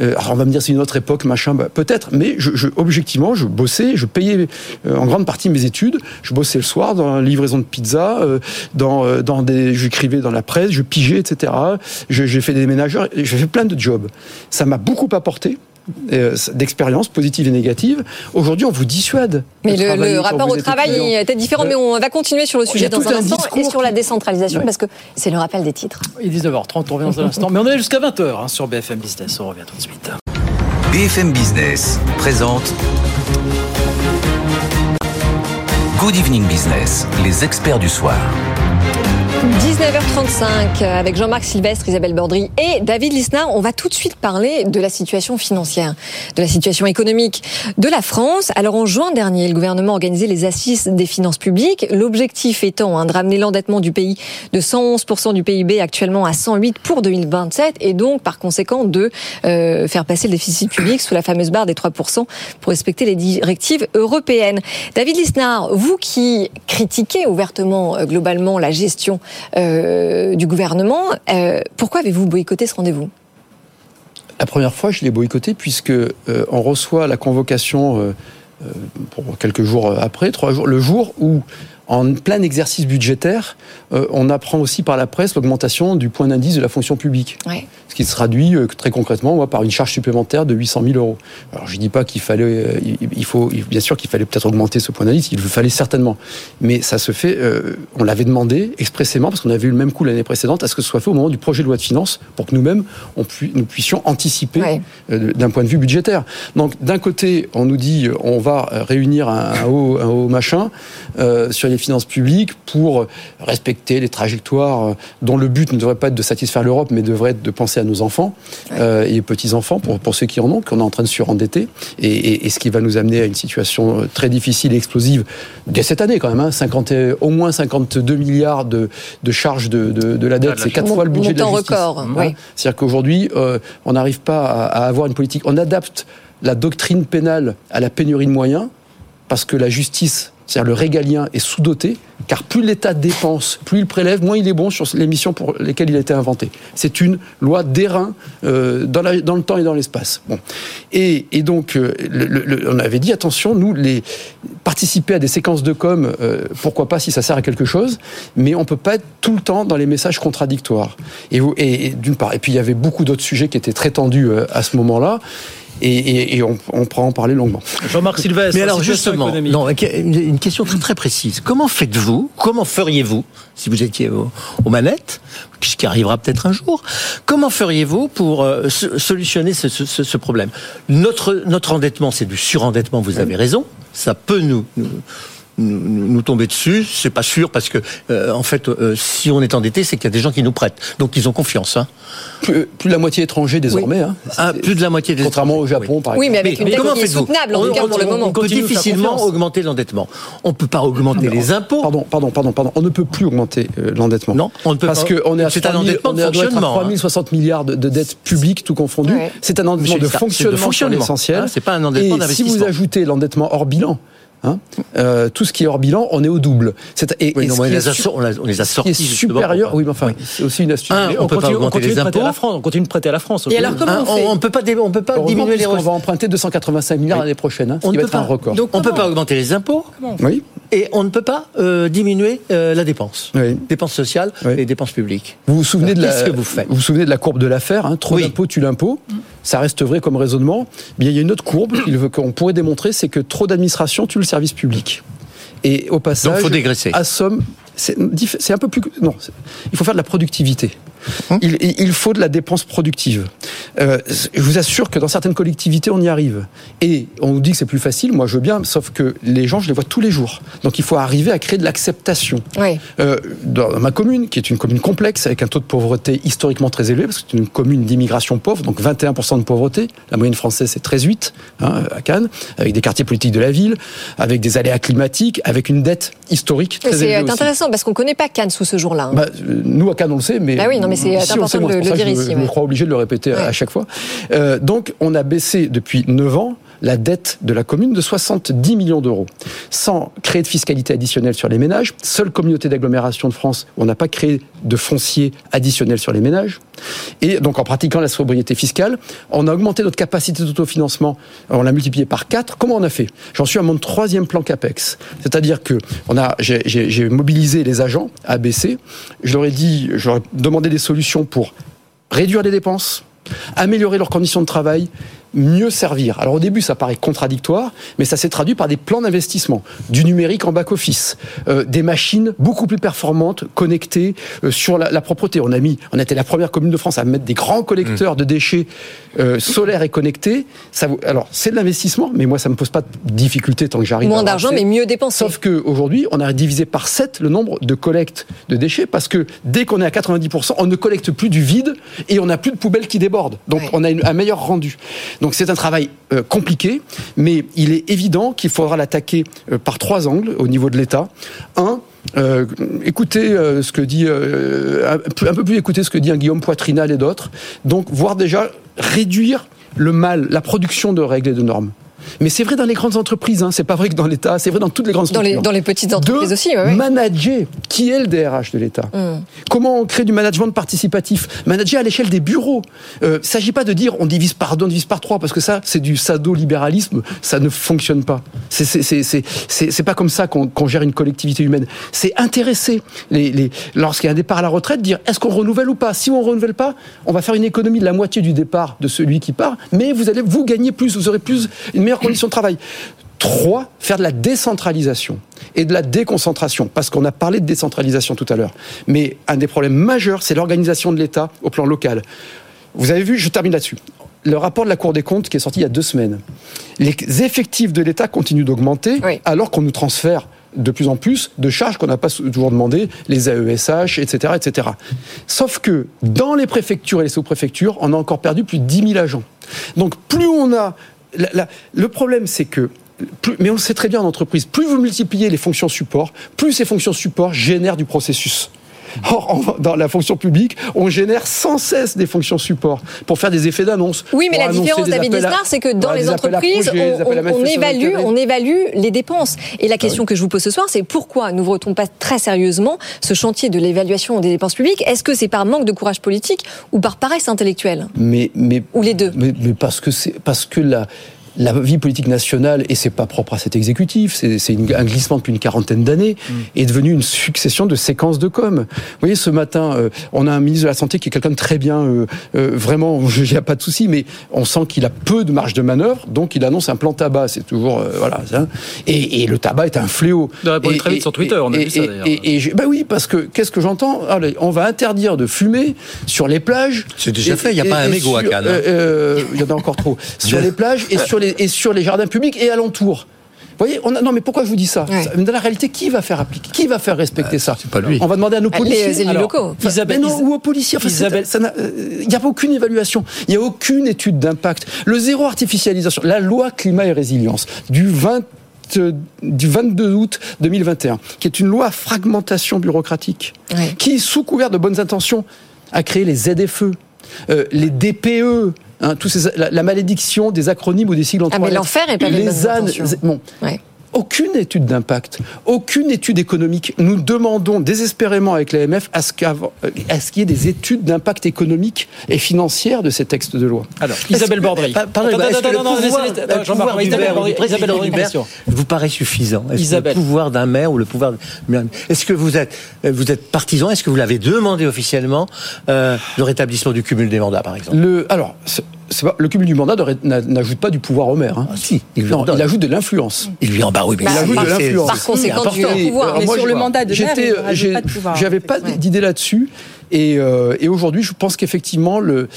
Euh, alors on va me dire c'est une autre époque, machin, bah, peut-être, mais je, je, objectivement, je bossais, je payais euh, en grande partie mes études. Je bossais le soir dans la livraison de pizza, euh, dans, dans des, j'écrivais dans la presse, je pigeais, etc. J'ai fait des déménageurs, j'ai fait plein de jobs. Ça m'a beaucoup apporté d'expériences positives et négatives. Aujourd'hui, on vous dissuade. Mais le, le rapport au travail est différent, mais on va continuer sur le sujet dans un, un instant et sur la décentralisation, ouais. parce que c'est le rappel des titres. Il est 19h30, on revient dans un instant, mais on est jusqu'à 20h hein, sur BFM Business, on revient tout de suite. BFM Business présente Good Evening Business, les experts du soir. 19h35 avec Jean-Marc Sylvestre, Isabelle Bordry et David Lisnard. On va tout de suite parler de la situation financière, de la situation économique de la France. Alors en juin dernier, le gouvernement a organisé les assises des finances publiques. L'objectif étant hein, de ramener l'endettement du pays de 111% du PIB actuellement à 108 pour 2027 et donc par conséquent de euh, faire passer le déficit public sous la fameuse barre des 3% pour respecter les directives européennes. David Lisnard, vous qui critiquez ouvertement euh, globalement la gestion euh, du gouvernement. Euh, pourquoi avez-vous boycotté ce rendez-vous? La première fois, je l'ai boycotté puisque euh, on reçoit la convocation pour quelques jours après, trois jours, le jour où en plein exercice budgétaire, euh, on apprend aussi par la presse l'augmentation du point d'indice de la fonction publique. Ouais. Ce qui se traduit euh, très concrètement moi, par une charge supplémentaire de 800 000 euros. Alors je dis pas qu'il fallait, euh, il faut, bien sûr qu'il fallait peut-être augmenter ce point d'indice, il le fallait certainement. Mais ça se fait, on l'avait demandé expressément, parce qu'on avait eu le même coup l'année précédente, à ce que ce soit fait au moment du projet de loi de finances, pour que nous-mêmes, pu, nous puissions anticiper ouais. d'un point de vue budgétaire. Donc d'un côté, on nous dit, on va réunir un, un, haut, un haut machin sur les finances publiques pour respecter les trajectoires dont le but ne devrait pas être de satisfaire l'Europe, mais devrait être de penser à nos enfants ouais. euh, et petits-enfants, pour, pour ceux qui en ont, qu'on est en train de surendetter, et, et, et, ce qui va nous amener à une situation très difficile et explosive dès cette année quand même, hein, 50, au moins 52 milliards de, de charges de, de, de la dette, c'est quatre fois le budget de la justice. record, hein. oui. C'est-à-dire qu'aujourd'hui, euh, on n'arrive pas à, à avoir une politique, on adapte la doctrine pénale à la pénurie de moyens, parce que la justice c'est-à-dire le régalien est sous-doté, car plus l'État dépense, plus il prélève, moins il est bon sur les missions pour lesquelles il a été inventé. C'est une loi d'airain euh, dans, le temps et dans l'espace. Bon. Et, donc, euh, on avait dit, attention, nous, participer à des séquences de com, euh, pourquoi pas si ça sert à quelque chose, mais on ne peut pas être tout le temps dans les messages contradictoires. Et, d'une part, et puis il y avait beaucoup d'autres sujets qui étaient très tendus à ce moment-là. Et, et, et on, on pourra en parler longuement. Jean-Marc Sylvestre. Mais alors justement, non, une, question très très précise. Comment faites-vous Comment feriez-vous si vous étiez aux, aux manettes, ce qui arrivera peut-être un jour Comment feriez-vous pour euh, so- solutionner ce, ce- ce problème? Notre notre endettement, c'est du surendettement. Vous avez raison. Ça peut nous, nous nous, nous tomber dessus, c'est pas sûr parce que euh, en fait, euh, si on est endetté, c'est qu'il y a des gens qui nous prêtent, donc ils ont confiance. Hein. Plus, plus de la moitié étranger désormais. Hein. Ah, plus de la moitié des Contrairement au Japon, par Oui, exemple. mais avec une dette est faites-vous soutenable, en tout On- cas pour le on- moment. On peut difficilement augmenter l'endettement. On peut pas augmenter les impôts. Pardon, pardon, pardon, pardon. On ne peut plus augmenter euh, l'endettement. Non, on ne peut Parce pas. qu'on est à C'est un 3000 endettement on de est à- doit être à fonctionnement, hein. 3060 milliards de, de dettes publiques, tout confondu. Ouais. C'est un endettement de fonctionnement. Hein, c'est pas un endettement Et si d'investissement. vous ajoutez l'endettement hors bilan, hein, euh, tout ce qui est hors bilan, on est au double. C'est, et, Oui, et non, on les est a su- sor- on l'a- on les a ce qui sortis. est supérieur, oui, mais enfin, c'est aussi une astuce. Un, Mais on peut pas continue, augmenter continue les de prêter à impôts. la France. On continue de prêter à la France. Et alors, comment Hein, on fait on, on peut pas, on peut pas diminuer les revenus. va emprunter 285 milliards l'année prochaine, hein, ce On qui ne va peut être un record. Donc, On peut comment pas augmenter les impôts Oui, et on ne peut pas euh, diminuer euh, la dépense. oui. Dépenses sociales Oui. et dépenses publiques. Vous vous souvenez de la, Qu'est-ce que vous faites vous souvenez de la courbe de l'affaire, hein, trop Oui. d'impôts tue l'impôt. Ça reste vrai comme raisonnement. Bien, il y a une autre courbe qu'il veut- qu'on pourrait démontrer, c'est que trop d'administration tue le service public. Et au passage, Donc, faut dégraisser. assomme. C'est un peu plus. Non, il faut faire de la productivité. Hum. Il, faut de la dépense productive. Euh, je vous assure que dans certaines collectivités, on y arrive. Et on nous dit que c'est plus facile. Moi, je veux bien, sauf que les gens, je les vois tous les jours. Donc, il faut arriver à créer de l'acceptation. Oui. Euh, dans ma commune, qui est une commune complexe, avec un taux de pauvreté historiquement très élevé, parce que c'est une commune d'immigration pauvre, donc 21% de pauvreté. La moyenne française, c'est 13,8 hein, à Cannes, avec des quartiers politiques de la ville, avec des aléas climatiques, avec une dette historique très C'est élevée aussi. intéressant parce qu'on ne connaît pas Cannes sous ce jour-là. hein. Bah, euh, nous, à Cannes, on le sait, mais. Bah oui, non, mais c'est on important de le- dire je, ici, je me crois obligé de le répéter Ouais. à chaque fois. Euh, donc, on a baissé depuis 9 ans la dette de la commune de 70 millions d'euros. Sans créer de fiscalité additionnelle sur les ménages, seule communauté d'agglomération de France où on n'a pas créé de foncier additionnel sur les ménages. Et donc, en pratiquant la sobriété fiscale, on a augmenté notre capacité d'autofinancement, on l'a multiplié par 4. Comment on a fait? J'en suis à mon troisième plan CAPEX. C'est-à-dire que j'ai mobilisé les agents ABC. Je leur ai dit, je leur ai demandé des solutions pour réduire les dépenses, améliorer leurs conditions de travail, mieux servir. Alors au début, ça paraît contradictoire, mais ça s'est traduit par des plans d'investissement, du numérique en back-office, euh, des machines beaucoup plus performantes, connectées euh, sur la, la propreté. On a mis, on était la première commune de France à mettre des grands collecteurs de déchets euh, solaires et connectés. Ça, alors c'est de l'investissement, mais moi ça me pose pas de difficulté tant que j'arrive. Moins d'argent, mais mieux dépensé. Sauf qu'aujourd'hui, on a divisé par 7 le nombre de collectes de déchets parce que dès qu'on est à 90%, on ne collecte plus du vide et on n'a plus de poubelles qui débordent. Donc Ouais. on a une- un meilleur rendu. Donc c'est un travail euh, compliqué, mais il est évident qu'il faudra l'attaquer euh, par trois angles au niveau de l'État. Un, euh, écoutez euh, ce que dit euh, un, peu- plus écouter ce que dit un Guillaume Poitrinal et d'autres. Donc voir déjà réduire le mal, la production de règles et de normes. Mais c'est vrai dans les grandes entreprises, hein. c'est pas vrai que dans l'État, c'est vrai dans toutes les grandes Dans les, structures. dans les petites entreprises aussi, ouais. manager. Qui est le DRH de l'État Hmm. Comment on crée du management participatif? Manager à l'échelle des bureaux. Euh, Il s'agit pas de dire on divise par deux, on divise par trois, parce que ça, c'est du sado-libéralisme, ça ne fonctionne pas. C'est- pas comme ça qu'on qu'on gère une collectivité humaine. C'est intéresser, les, les, lorsqu'il y a un départ à la retraite, dire est-ce qu'on renouvelle ou pas? Si on renouvelle pas, on va faire une économie de la moitié du départ de celui qui part, mais vous allez vous gagner plus, vous aurez plus une meilleure condition de travail. Trois, faire de la décentralisation et de la déconcentration, parce qu'on a parlé de décentralisation tout à l'heure. Mais un des problèmes majeurs, c'est l'organisation de l'État au plan local. Vous avez vu, je termine là-dessus. Le rapport de la Cour des comptes qui est sorti il y a deux semaines. Les effectifs de l'État continuent d'augmenter alors qu'on nous transfère de plus en plus de charges qu'on n'a pas toujours demandé, les AESH, etc., etc. Sauf que dans les préfectures et les sous-préfectures, on a encore perdu plus de 10 000 agents. Donc plus on a... le problème, c'est que mais on le sait très bien en entreprise, plus vous multipliez les fonctions support, plus ces fonctions support génèrent du processus. Or, dans la fonction publique, on génère sans cesse des fonctions support pour faire des effets d'annonce. Oui, mais la différence, David Lisnard, c'est que dans les entreprises, projets, on, évalue, on évalue les dépenses. Et la question que je vous pose ce soir, c'est pourquoi n'ouvre-t-on pas très sérieusement ce chantier de l'évaluation des dépenses publiques? Est-ce que c'est par manque de courage politique ou par paresse intellectuelle? Mais, mais, Ou les deux mais, mais parce que parce que la la vie politique nationale, et c'est pas propre à cet exécutif, c'est un glissement depuis une quarantaine d'années, est devenu une succession de séquences de com. Vous voyez, ce matin, euh, on a un ministre de la Santé qui est quelqu'un de très bien, euh, euh, vraiment, il n'y a pas de souci, mais on sent qu'il a peu de marge de manœuvre, donc il annonce un plan tabac, c'est toujours, euh, voilà, ça. Et, et le tabac est un fléau. Il a répondu Et- très vite et- sur Twitter, on a et- vu ça, d'ailleurs. et- et j'ai- bah oui, parce que qu'est-ce que j'entends? Allez, On va interdire de fumer sur les plages. C'est déjà Et- fait, il y a et- pas un mégot à Cannes, hein. euh, euh, Il y en a encore trop. Sur les plages et sur les, et sur les jardins publics et alentours. Vous voyez, on a, non mais pourquoi je vous dis ça Ouais. Dans la réalité, qui va faire appliquer Qui va faire respecter ça c'est pas lui. On va demander à nos Les policiers. élus Alors, locaux. Isabelle- mais non, Is- ou aux policiers. Enfin, Isabelle- euh, Il n'y a pas aucune évaluation. Il n'y a aucune étude d'impact. Le zéro artificialisation, la loi climat et résilience du 20 euh, du 22 août 2021, qui est une loi à fragmentation bureaucratique, Ouais. qui, sous couvert de bonnes intentions, a créé les ZFE, euh, les DPE, hein, tous ces- la, la malédiction des acronymes ou des sigles en Ah, trois mais l'enfer est pas les les bonnes ânes, bon, Ouais. Aucune étude d'impact, aucune étude économique. Nous demandons désespérément avec l'AMF à ce qu'avant- euh, à ce qu'il y ait des études d'impact économique et financière de ces textes de loi. Alors, Isabelle Bordry. Isabelle Bordry, vous paraît suffisant Est-ce que Isabelle. le pouvoir d'un maire ou le pouvoir Est-ce que vous êtes vous êtes partisan? Est-ce que vous l'avez demandé officiellement euh, le rétablissement du cumul des mandats, par exemple? Le, alors, pas- le cumul du mandat n'ajoute pas du pouvoir au maire. hein. Ah, si, il non, il ajoute de l'influence. Il lui en bah oui, mais Bah, il ajoute de l'influence. Par conséquent, du pouvoir. Mais moi, sur je- le mandat de maire. J'avais pas d'idée là-dessus. Et, euh, et aujourd'hui, je pense qu'effectivement, le,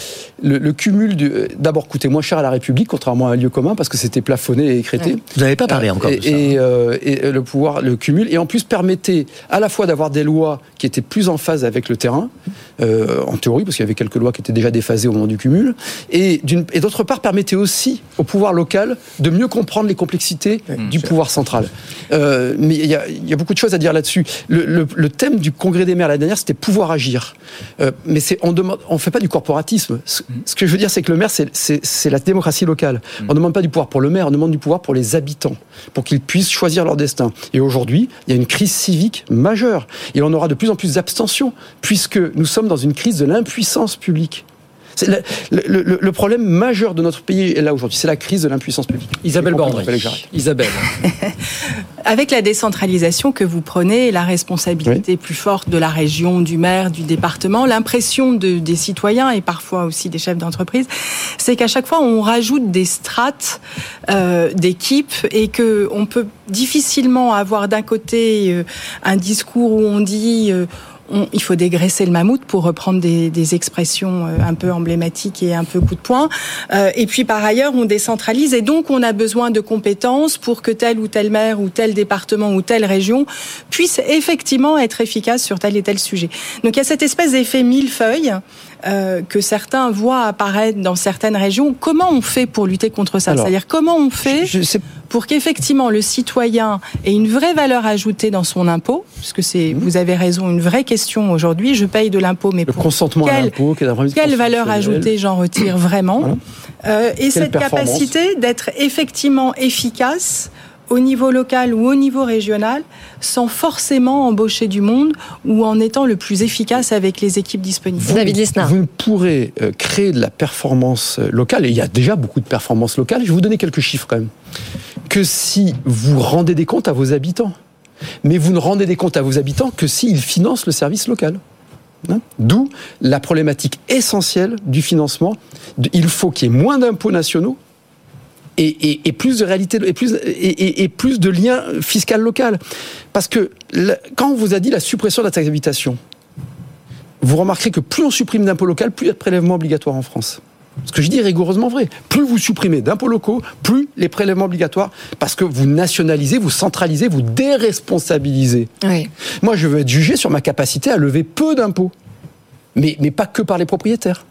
le, le cumul du- euh, d'abord coûtait moins cher à la République, contrairement à un lieu commun, parce que c'était plafonné et écrété. Vous n'avez pas parlé encore et, de ça. et, euh, et le pouvoir, le cumul, et en plus permettait à la fois d'avoir des lois qui étaient plus en phase avec le terrain, euh, en théorie, parce qu'il y avait quelques lois qui étaient déjà déphasées au moment du cumul, et, d'autre part permettait aussi au pouvoir local de mieux comprendre les complexités du pouvoir central. Euh, mais il y, a, il y a beaucoup de choses à dire là-dessus. Le, le- le thème du congrès des maires l'année dernière, c'était pouvoir agir. Euh, mais c'est, on demande, on fait pas du corporatisme. Ce, ce que je veux dire, c'est que le maire, c'est, la démocratie locale. On ne demande pas du pouvoir pour le maire, on demande du pouvoir pour les habitants, pour qu'ils puissent choisir leur destin. Et aujourd'hui, il y a une crise civique majeure. Et on aura de plus en plus d'abstention, puisque nous sommes dans une crise de l'impuissance publique. C'est le, le- problème majeur de notre pays est là aujourd'hui, c'est la crise de l'impuissance publique. Isabelle j'arrête. Isabelle. Avec la décentralisation que vous prenez, la responsabilité plus forte de la région, du maire, du département, l'impression de, des citoyens et parfois aussi des chefs d'entreprise, c'est qu'à chaque fois on rajoute des strates euh, d'équipes et que on peut difficilement avoir d'un côté euh, un discours où on dit euh, il faut dégraisser le mammouth pour reprendre des, des expressions euh, un peu emblématiques et un peu coup de poing. Euh, et puis par ailleurs, on décentralise et donc on a besoin de compétences pour que tel ou tel maire ou tel département ou telle région puisse effectivement être efficace sur tel et tel sujet. Donc il y a cette espèce d'effet millefeuille euh, que certains voient apparaître dans certaines régions. Comment on fait pour lutter contre ça? C'est-à-dire comment on fait Je- je sais- pour qu'effectivement le citoyen ait une vraie valeur ajoutée dans son impôt, puisque c'est, Mmh. vous avez raison, une vraie question aujourd'hui. Je paye de l'impôt, mais le pour consentement à l'impôt, quelle valeur ajoutée j'en retire vraiment? Voilà. Euh, Et cette capacité d'être effectivement efficace au niveau local ou au niveau régional, sans forcément embaucher du monde ou en étant le plus efficace avec les équipes disponibles. David Lisnard. Vous ne pourrez euh, créer de la performance euh, locale, et il y a déjà beaucoup de performances locales, je vais vous donner quelques chiffres quand même, que si vous rendez des comptes à vos habitants. Mais vous ne rendez des comptes à vos habitants que s'ils financent le service local. Hein D'où la problématique essentielle du financement. Il faut qu'il y ait moins d'impôts nationaux et, et- et plus de réalité et plus, et, plus de liens fiscal local. Parce que quand on vous a dit la suppression de la taxe d'habitation, vous remarquerez que plus on supprime d'impôts locaux, plus il y a de prélèvements obligatoires en France. Ce que je dis est rigoureusement vrai. Plus vous supprimez d'impôts locaux, plus les prélèvements obligatoires, parce que vous nationalisez, vous centralisez, vous déresponsabilisez. Oui. Moi, je veux être jugé sur ma capacité à lever peu d'impôts, mais, mais pas que par les propriétaires.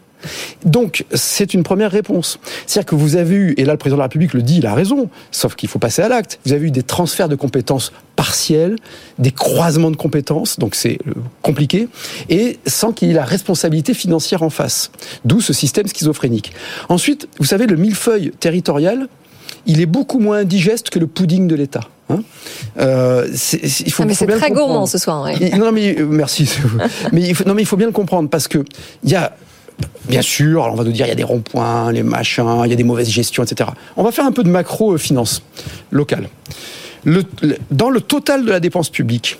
Donc, c'est une première réponse. C'est-à-dire que vous avez eu, et là le président de la République le dit, il a raison, sauf qu'il faut passer à l'acte, vous avez eu des transferts de compétences partiels, des croisements de compétences, donc c'est euh, compliqué, et sans qu'il y ait la responsabilité financière en face. D'où ce système schizophrénique. Ensuite, vous savez, le millefeuille territorial, il est beaucoup moins indigeste que le pudding de l'État. hein. Euh, il faut, Ah, mais c'est très gourmand ce soir. ouais. Non, mais euh, merci. mais il faut, non, mais il faut bien le comprendre parce que il y a Bien sûr, alors on va nous dire il y a des ronds-points, les machins, il y a des mauvaises gestions, etc. On va faire un peu de macro-finance locale. Le, dans le total de la dépense publique,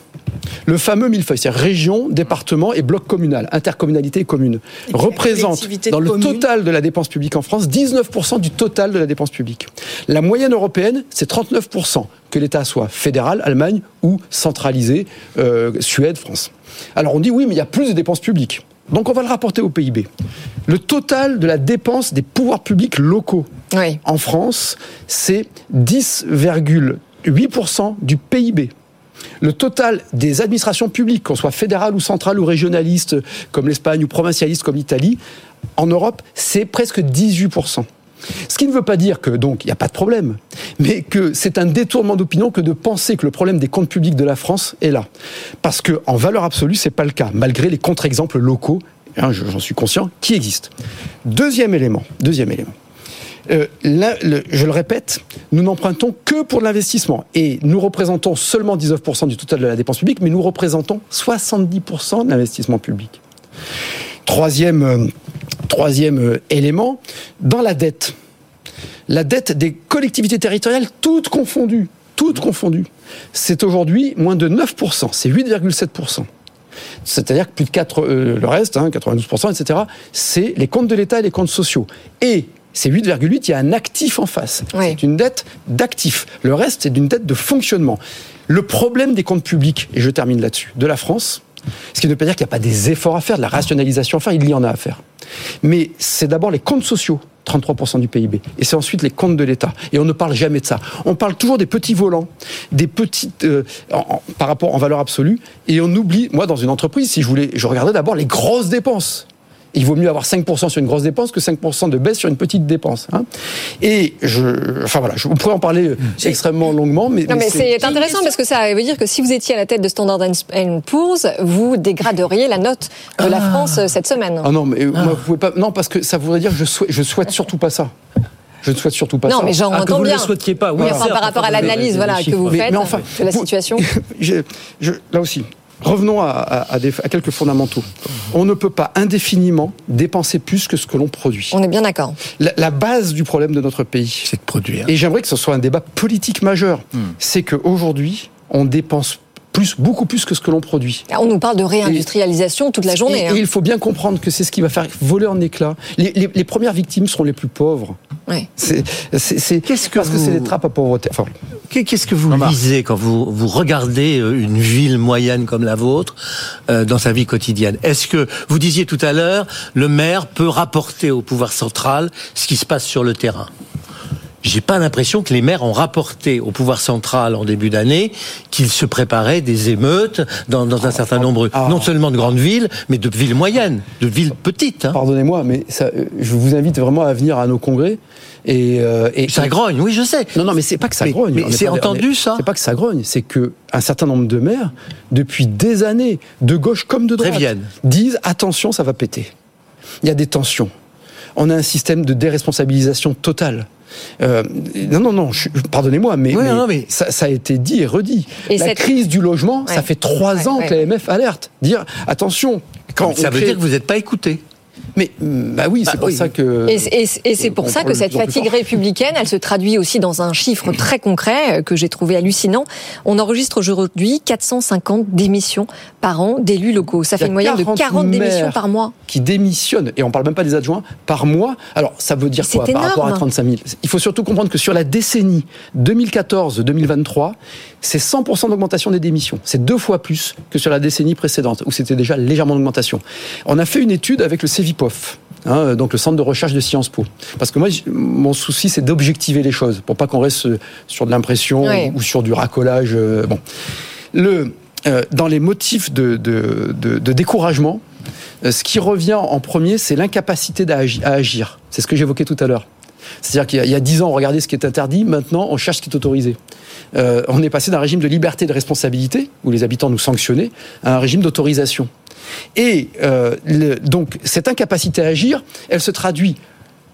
le fameux millefeuille, c'est région, département et bloc communal, intercommunalité et commune, représente dans le total de la dépense publique en France 19% du total de la dépense publique. La moyenne européenne, c'est 39%, que l'État soit fédéral, Allemagne ou centralisé, euh, Suède, France. Alors on dit oui, mais il y a plus de dépenses publiques. Donc on va le rapporter au PIB. Le total de la dépense des pouvoirs publics locaux en France, c'est 10,8% du PIB. Le total des administrations publiques, qu'on soit fédérales ou centrales ou régionalistes, comme l'Espagne ou provincialistes comme l'Italie, en Europe, c'est presque 18%. Ce qui ne veut pas dire que donc il n'y a pas de problème, mais que c'est un détournement d'opinion que de penser que le problème des comptes publics de la France est là, parce que en valeur absolue c'est pas le cas, malgré les contre-exemples locaux, hein, j'en suis conscient, qui existent. Deuxième élément, deuxième élément. Euh, je le répète, nous n'empruntons que pour l'investissement. Et nous représentons seulement 19% du total de la dépense publique, mais nous représentons 70% de l'investissement public. Troisième, euh, troisième euh, élément, dans la dette. La dette des collectivités territoriales, toutes confondues, toutes confondues, c'est aujourd'hui moins de 9%, c'est 8,7%. C'est-à-dire que plus de 4, euh, le reste, 92%, etc., c'est les comptes de l'État et les comptes sociaux. Et c'est 8,8%, il y a un actif en face. C'est une dette d'actif. Le reste, c'est d'une dette de fonctionnement. Le problème des comptes publics, et je termine là-dessus, de la France, ce qui ne veut pas dire qu'il n'y a pas des efforts à faire, de la rationalisation à faire, il y en a à faire. Mais c'est d'abord les comptes sociaux. 33% du PIB. Et c'est ensuite les comptes de l'État. Et on ne parle jamais de ça. On parle toujours des petits volants, des petites euh, par rapport en valeur absolue, et on oublie. Moi, dans une entreprise, si je voulais, je regardais d'abord les grosses dépenses il vaut mieux avoir 5% sur une grosse dépense que 5% de baisse sur une petite dépense. Hein. Et je, enfin voilà, je, pourrais en parler extrêmement longuement, mais, non, mais, c'est intéressant parce que ça veut dire que si vous étiez à la tête de Standard Poor's, vous dégraderiez la note de la ah. France euh, cette semaine. Ah non, mais euh, ah. vous pouvez pas. Non, parce que ça voudrait dire que je souhaite, je souhaite surtout pas ça. Je ne souhaite surtout pas ça. Non, mais j'en ah, entends bien. Vous ne le souhaitiez pas. Oui, enfin, par rapport à l'analyse voilà, que vous faites de la situation. là aussi, Revenons à, quelques fondamentaux. On ne peut pas indéfiniment dépenser plus que ce que l'on produit. On est bien d'accord. La, base du problème de notre pays, c'est de produire. Et j'aimerais que ce soit un débat politique majeur. Hmm. C'est qu'aujourd'hui, on dépense plus, beaucoup plus que ce que l'on produit. On nous parle de réindustrialisation toute la journée. Et, hein. il faut bien comprendre que c'est ce qui va faire voler en éclats. Les, premières victimes seront les plus pauvres. Oui. C'est, Qu'est-ce que parce que c'est des trappes à pauvreté. Enfin, Qu'est-ce que vous lisez quand vous, vous regardez euh, une ville moyenne comme la vôtre euh, dans sa vie quotidienne? Est-ce que vous disiez tout à l'heure, le maire peut rapporter au pouvoir central ce qui se passe sur le terrain? J'ai pas l'impression que les maires ont rapporté au pouvoir central en début d'année qu'ils se préparaient des émeutes dans, dans un certain nombre, ah. non seulement de grandes villes, mais de villes moyennes, de villes petites. Hein. Pardonnez-moi, mais ça, euh, je vous invite vraiment à venir à nos congrès. Et, euh, et ça grogne, oui, je sais. Non, non, mais c'est pas que ça grogne. Mais c'est entendu ça. C'est pas que ça grogne, c'est que un certain nombre de maires, depuis des années, de gauche comme de droite, disent attention, ça va péter. Il y a des tensions. On a un système de déresponsabilisation totale. Euh, non, non, non, pardonnez-moi, mais, Ça, a été dit et redit. la crise du logement, ça fait trois ans que l'AMF alerte. Dire, attention, quand ça veut dire que vous n'êtes pas écouté. Mais bah oui, c'est bah pour ça que. Et, c'est pour ça que cette fatigue républicaine, elle se traduit aussi dans un chiffre très concret euh, que j'ai trouvé hallucinant. On enregistre aujourd'hui 450 démissions par an d'élus locaux. Ça fait une moyenne de 40 démissions par mois. Qui démissionnent, et on parle même pas des adjoints, par mois. Alors ça veut dire quoi par rapport à 35 000 Il faut surtout comprendre que sur la décennie 2014-2023, c'est 100% d'augmentation des démissions. C'est deux fois plus que sur la décennie précédente, où c'était déjà légèrement d'augmentation. On a fait une étude avec le CEVIPOF, hein, donc le centre de recherche de Sciences Po. Parce que moi, mon souci, c'est d'objectiver les choses, pour pas qu'on reste sur de l'impression ou sur du racolage. Euh, bon. Le, euh, dans les motifs de, découragement, euh, ce qui revient en premier, c'est l'incapacité à agir. C'est ce que j'évoquais tout à l'heure. C'est-à-dire qu'il y a dix ans, on regardait ce qui est interdit, maintenant, on cherche ce qui est autorisé. Euh, on est passé d'un régime de liberté et de responsabilité, où les habitants nous sanctionnaient, à un régime d'autorisation. Et euh, donc, cette incapacité à agir, elle se traduit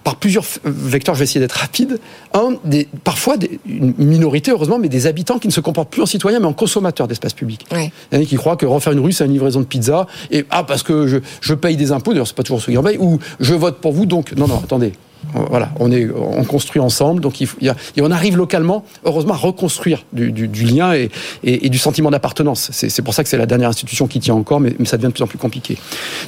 par plusieurs vecteurs, je vais essayer d'être rapide. Un, des, parfois, des, une minorité, heureusement, mais des habitants qui ne se comportent plus en citoyens, mais en consommateurs d'espace public. Il y en a qui croient que refaire une rue, c'est une livraison de pizza, et ah, parce que je, je paye des impôts, d'ailleurs, c'est pas toujours ce qui en paye, ou je vote pour vous, donc. Non, non, attendez. Voilà, on, est, on construit ensemble, donc il, y a, et on arrive localement, heureusement, à reconstruire du, lien et, et, du sentiment d'appartenance. C'est pour ça que c'est la dernière institution qui tient encore, mais, mais, ça devient de plus en plus compliqué.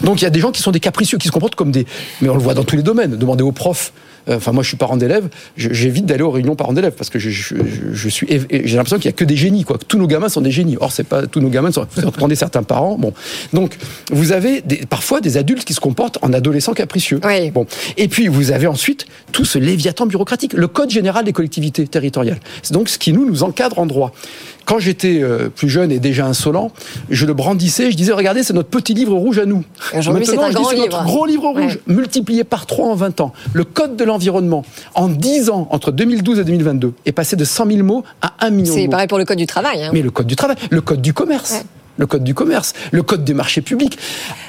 Donc il y a des gens qui sont des capricieux, qui se comportent comme des... Mais on le voit dans tous les domaines. Demandez aux profs enfin moi je suis parent d'élèves, j'évite d'aller aux réunions parents d'élèves parce que je, je, je suis, j'ai l'impression qu'il y a que des génies quoi, que tous nos gamins sont des génies. Or c'est pas tous nos gamins sont. Vous entendez certains parents, bon, donc vous avez des, parfois des adultes qui se comportent en adolescents capricieux. Oui. Bon, et puis vous avez ensuite tout ce léviathan bureaucratique, le code général des collectivités territoriales. C'est donc ce qui nous nous encadre en droit. Quand j'étais euh, plus jeune et déjà insolent, je le brandissais, je disais regardez c'est notre petit livre rouge à nous. Maintenant c'est notre gros livre rouge ouais. multiplié par 3 en 20 ans. Le code de l'environnement en 10 ans entre 2012 et 2022 est passé de 100 000 mots à 1 million. C'est pareil pour le code du travail. Hein. Mais le code du travail, le code du commerce. Ouais le code du commerce, le code des marchés publics.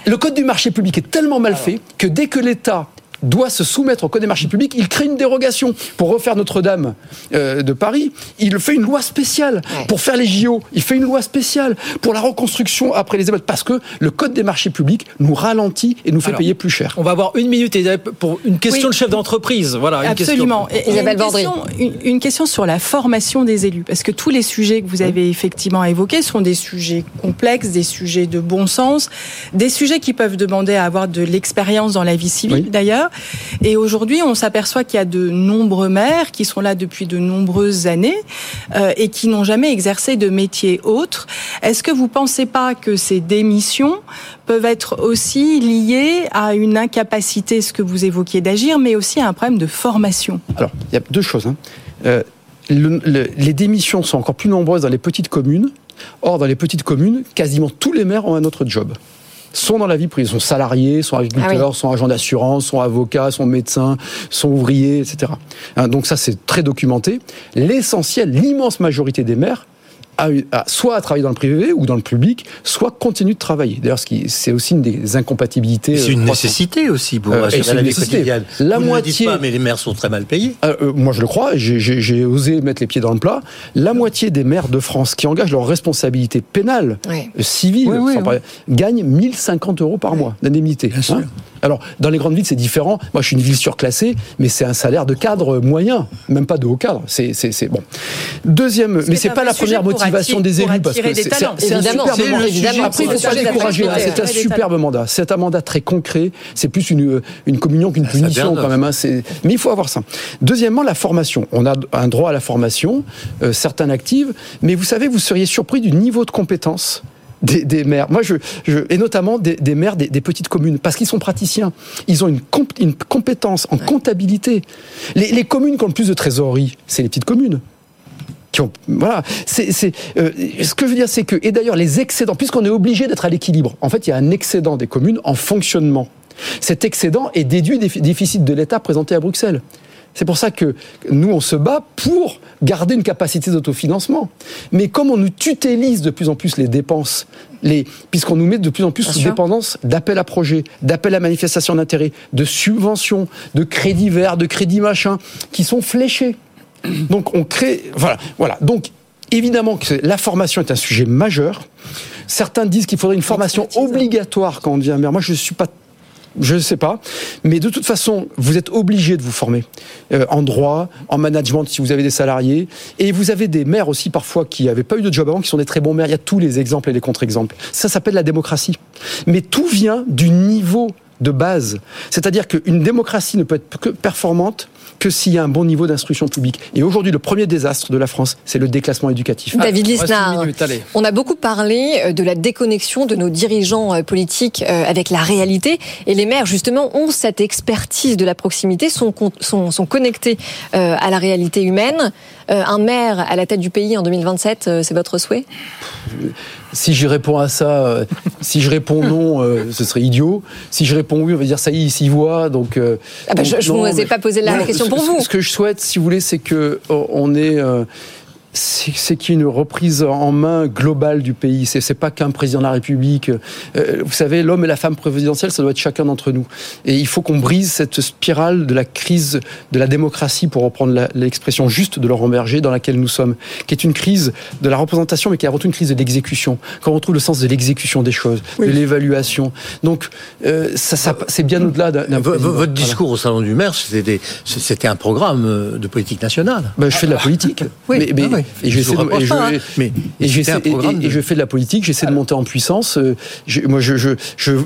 Le code du marché public est tellement mal fait que dès que l'État doit se soumettre au code des marchés publics, il crée une dérogation. Pour refaire Notre-Dame euh, de Paris, il fait une loi spéciale. Ouais. Pour faire les JO, il fait une loi spéciale. Pour la reconstruction après les émeutes, parce que le code des marchés publics nous ralentit et nous fait Alors, payer plus cher. On va avoir une minute pour une question oui. de chef d'entreprise. Voilà, une Absolument. Question. Et, et une, question, une, une, question sur la formation des élus, parce que tous les sujets que vous avez effectivement évoqués sont des sujets complexes, des sujets de bon sens, des sujets qui peuvent demander à avoir de l'expérience dans la vie civile oui. d'ailleurs. Et aujourd'hui, on s'aperçoit qu'il y a de nombreux maires qui sont là depuis de nombreuses années euh, et qui n'ont jamais exercé de métier autre. Est-ce que vous ne pensez pas que ces démissions peuvent être aussi liées à une incapacité, ce que vous évoquiez, d'agir, mais aussi à un problème de formation? Alors, il y a deux choses. Hein. Euh, le, le, les démissions sont encore plus nombreuses dans les petites communes. Or, dans les petites communes, quasiment tous les maires ont un autre job sont dans la vie privée, sont salariés, sont agriculteurs, ah oui. sont agents d'assurance, sont avocats, sont médecins, sont ouvriers, etc. Hein, donc ça, c'est très documenté. L'essentiel, l'immense majorité des maires a, a, soit à travailler dans le privé ou dans le public, soit continue de travailler. D'ailleurs, c'est aussi une des incompatibilités. C'est une nécessité aussi pour euh, assurer la vie quotidienne. La Vous moitié. Ne pas, mais les maires sont très mal payés. Euh, euh, moi, je le crois. J'ai osé mettre les pieds dans le plat. La moitié des maires de France qui engagent leur responsabilité pénale, oui. civile, oui, oui, parler, gagnent 1050 euros par mois d'indemnité. Hein alors, dans les grandes villes, c'est différent. Moi, je suis une ville surclassée, mais c'est un salaire de cadre moyen, même pas de haut cadre. C'est bon. Deuxième, mais c'est pas la première motivation des élus parce que c'est un superbe évidemment. Après, il faut pas décourager. C'est un superbe mandat. C'est un mandat très concret. C'est plus une, une communion qu'une punition quand même. Hein. Mais il faut avoir ça. Deuxièmement, la formation. On a un droit à la formation, euh, certains actives, mais vous savez, vous seriez surpris du niveau de compétence des, des, maires. Moi, je, je et notamment des, des maires des, des, petites communes, parce qu'ils sont praticiens. Ils ont une, comp, une compétence en comptabilité. Les, les, communes qui ont le plus de trésorerie, c'est les petites communes. Qui ont, voilà. C'est, euh, ce que je veux dire, c'est que, et d'ailleurs, les excédents, puisqu'on est obligé d'être à l'équilibre, en fait, il y a un excédent des communes en fonctionnement. Cet excédent est déduit des déficits de l'État présentés à Bruxelles. C'est pour ça que nous, on se bat pour garder une capacité d'autofinancement. Mais comme on nous tutélise de plus en plus les dépenses, les, puisqu'on nous met de plus en plus Bien sous sûr. dépendance d'appels à projets, d'appels à manifestation d'intérêt, de subventions, de crédits verts, de crédits machins, qui sont fléchés. Donc on crée... Voilà. voilà. Donc évidemment que la formation est un sujet majeur. Certains disent qu'il faudrait une formation obligatoire quand on devient maire. Moi, je ne suis pas je ne sais pas. Mais de toute façon, vous êtes obligé de vous former euh, en droit, en management si vous avez des salariés. Et vous avez des maires aussi parfois qui n'avaient pas eu de job avant, qui sont des très bons maires. Il y a tous les exemples et les contre-exemples. Ça s'appelle la démocratie. Mais tout vient du niveau de base. C'est-à-dire qu'une démocratie ne peut être que performante que s'il y a un bon niveau d'instruction publique. Et aujourd'hui, le premier désastre de la France, c'est le déclassement éducatif. David Lisnard, on a beaucoup parlé euh, de la déconnexion de nos dirigeants euh, politiques avec la réalité. Et les maires, justement, ont cette expertise de la proximité, sont, sont, sont connectés à la réalité humaine. Un maire à la tête du pays en 2027, c'est votre souhait? Si je réponds à ça, euh, si je réponds non, euh, ce serait idiot. Si je réponds oui, on va dire ça y est, il s'y voit. Donc, euh, ah bah, donc je ne vous ai pas posé la question ce, pour vous. Ce que je souhaite, si vous voulez, c'est que on ait c'est qu'il y ait une reprise en main globale du pays. C'est pas qu'un président de la République. Euh, vous savez, l'homme et la femme présidentielle, ça doit être chacun d'entre nous. Et il faut qu'on brise cette spirale de la crise de la démocratie, pour reprendre l'expression juste de Laurent Berger, dans laquelle nous sommes, qui est une crise de la représentation, mais qui est avant tout une crise de l'exécution. Quand on retrouve le sens de l'exécution des choses, de l'évaluation. Donc, euh, ça, ça c'est bien au-delà d'un. Votre discours au salon du maire, c'était un programme euh, de politique nationale. Ben, je fais de la politique. Oui, mais, mais, ah mais, et, je fais de la politique, j'essaie de monter en puissance. Euh, moi, je, je, je,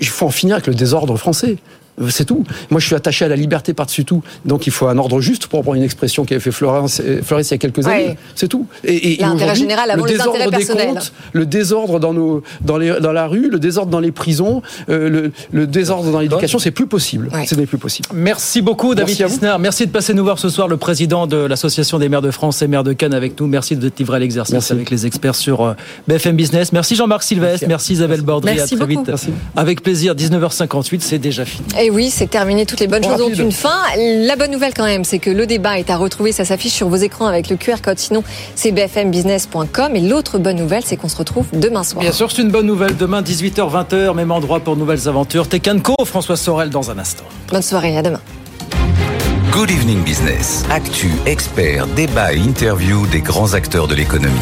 il faut en finir avec le désordre français. C'est tout. Moi, je suis attaché à la liberté par-dessus tout. Donc, il faut un ordre juste pour prendre une expression qui avait fait Florence, euh, il y a quelques années. C'est tout. Et, L'intérêt général avant le désordre les des comptes, le désordre dans, nos, dans, les, dans la rue, le désordre dans les prisons, euh, le, désordre dans l'éducation, c'est plus possible. Ce n'est plus possible. Merci beaucoup, David Kissner. Merci de passer nous voir ce soir, le président de l'Association des maires de France et maires de Cannes avec nous. Merci de livrer l'exercice avec les experts sur euh, BFM Business. Merci Jean-Marc Sylvestre. Merci. Isabelle Bordry. Merci à très vite. Avec plaisir. 19h58, c'est déjà fini. Et oui, c'est terminé. Toutes les bonnes choses ont une fin. La bonne nouvelle quand même, c'est que le débat est à retrouver. Ça s'affiche sur vos écrans avec le QR code. Sinon, c'est bfmbusiness.com. Et l'autre bonne nouvelle, c'est qu'on se retrouve demain soir. Bien sûr, c'est une bonne nouvelle. Demain, 18h, 20h, même endroit pour nouvelles aventures. Tekanko, François Sorel dans un instant. Bonne soirée, à demain. Good Evening Business. Actu, experts, débat et interview des grands acteurs de l'économie.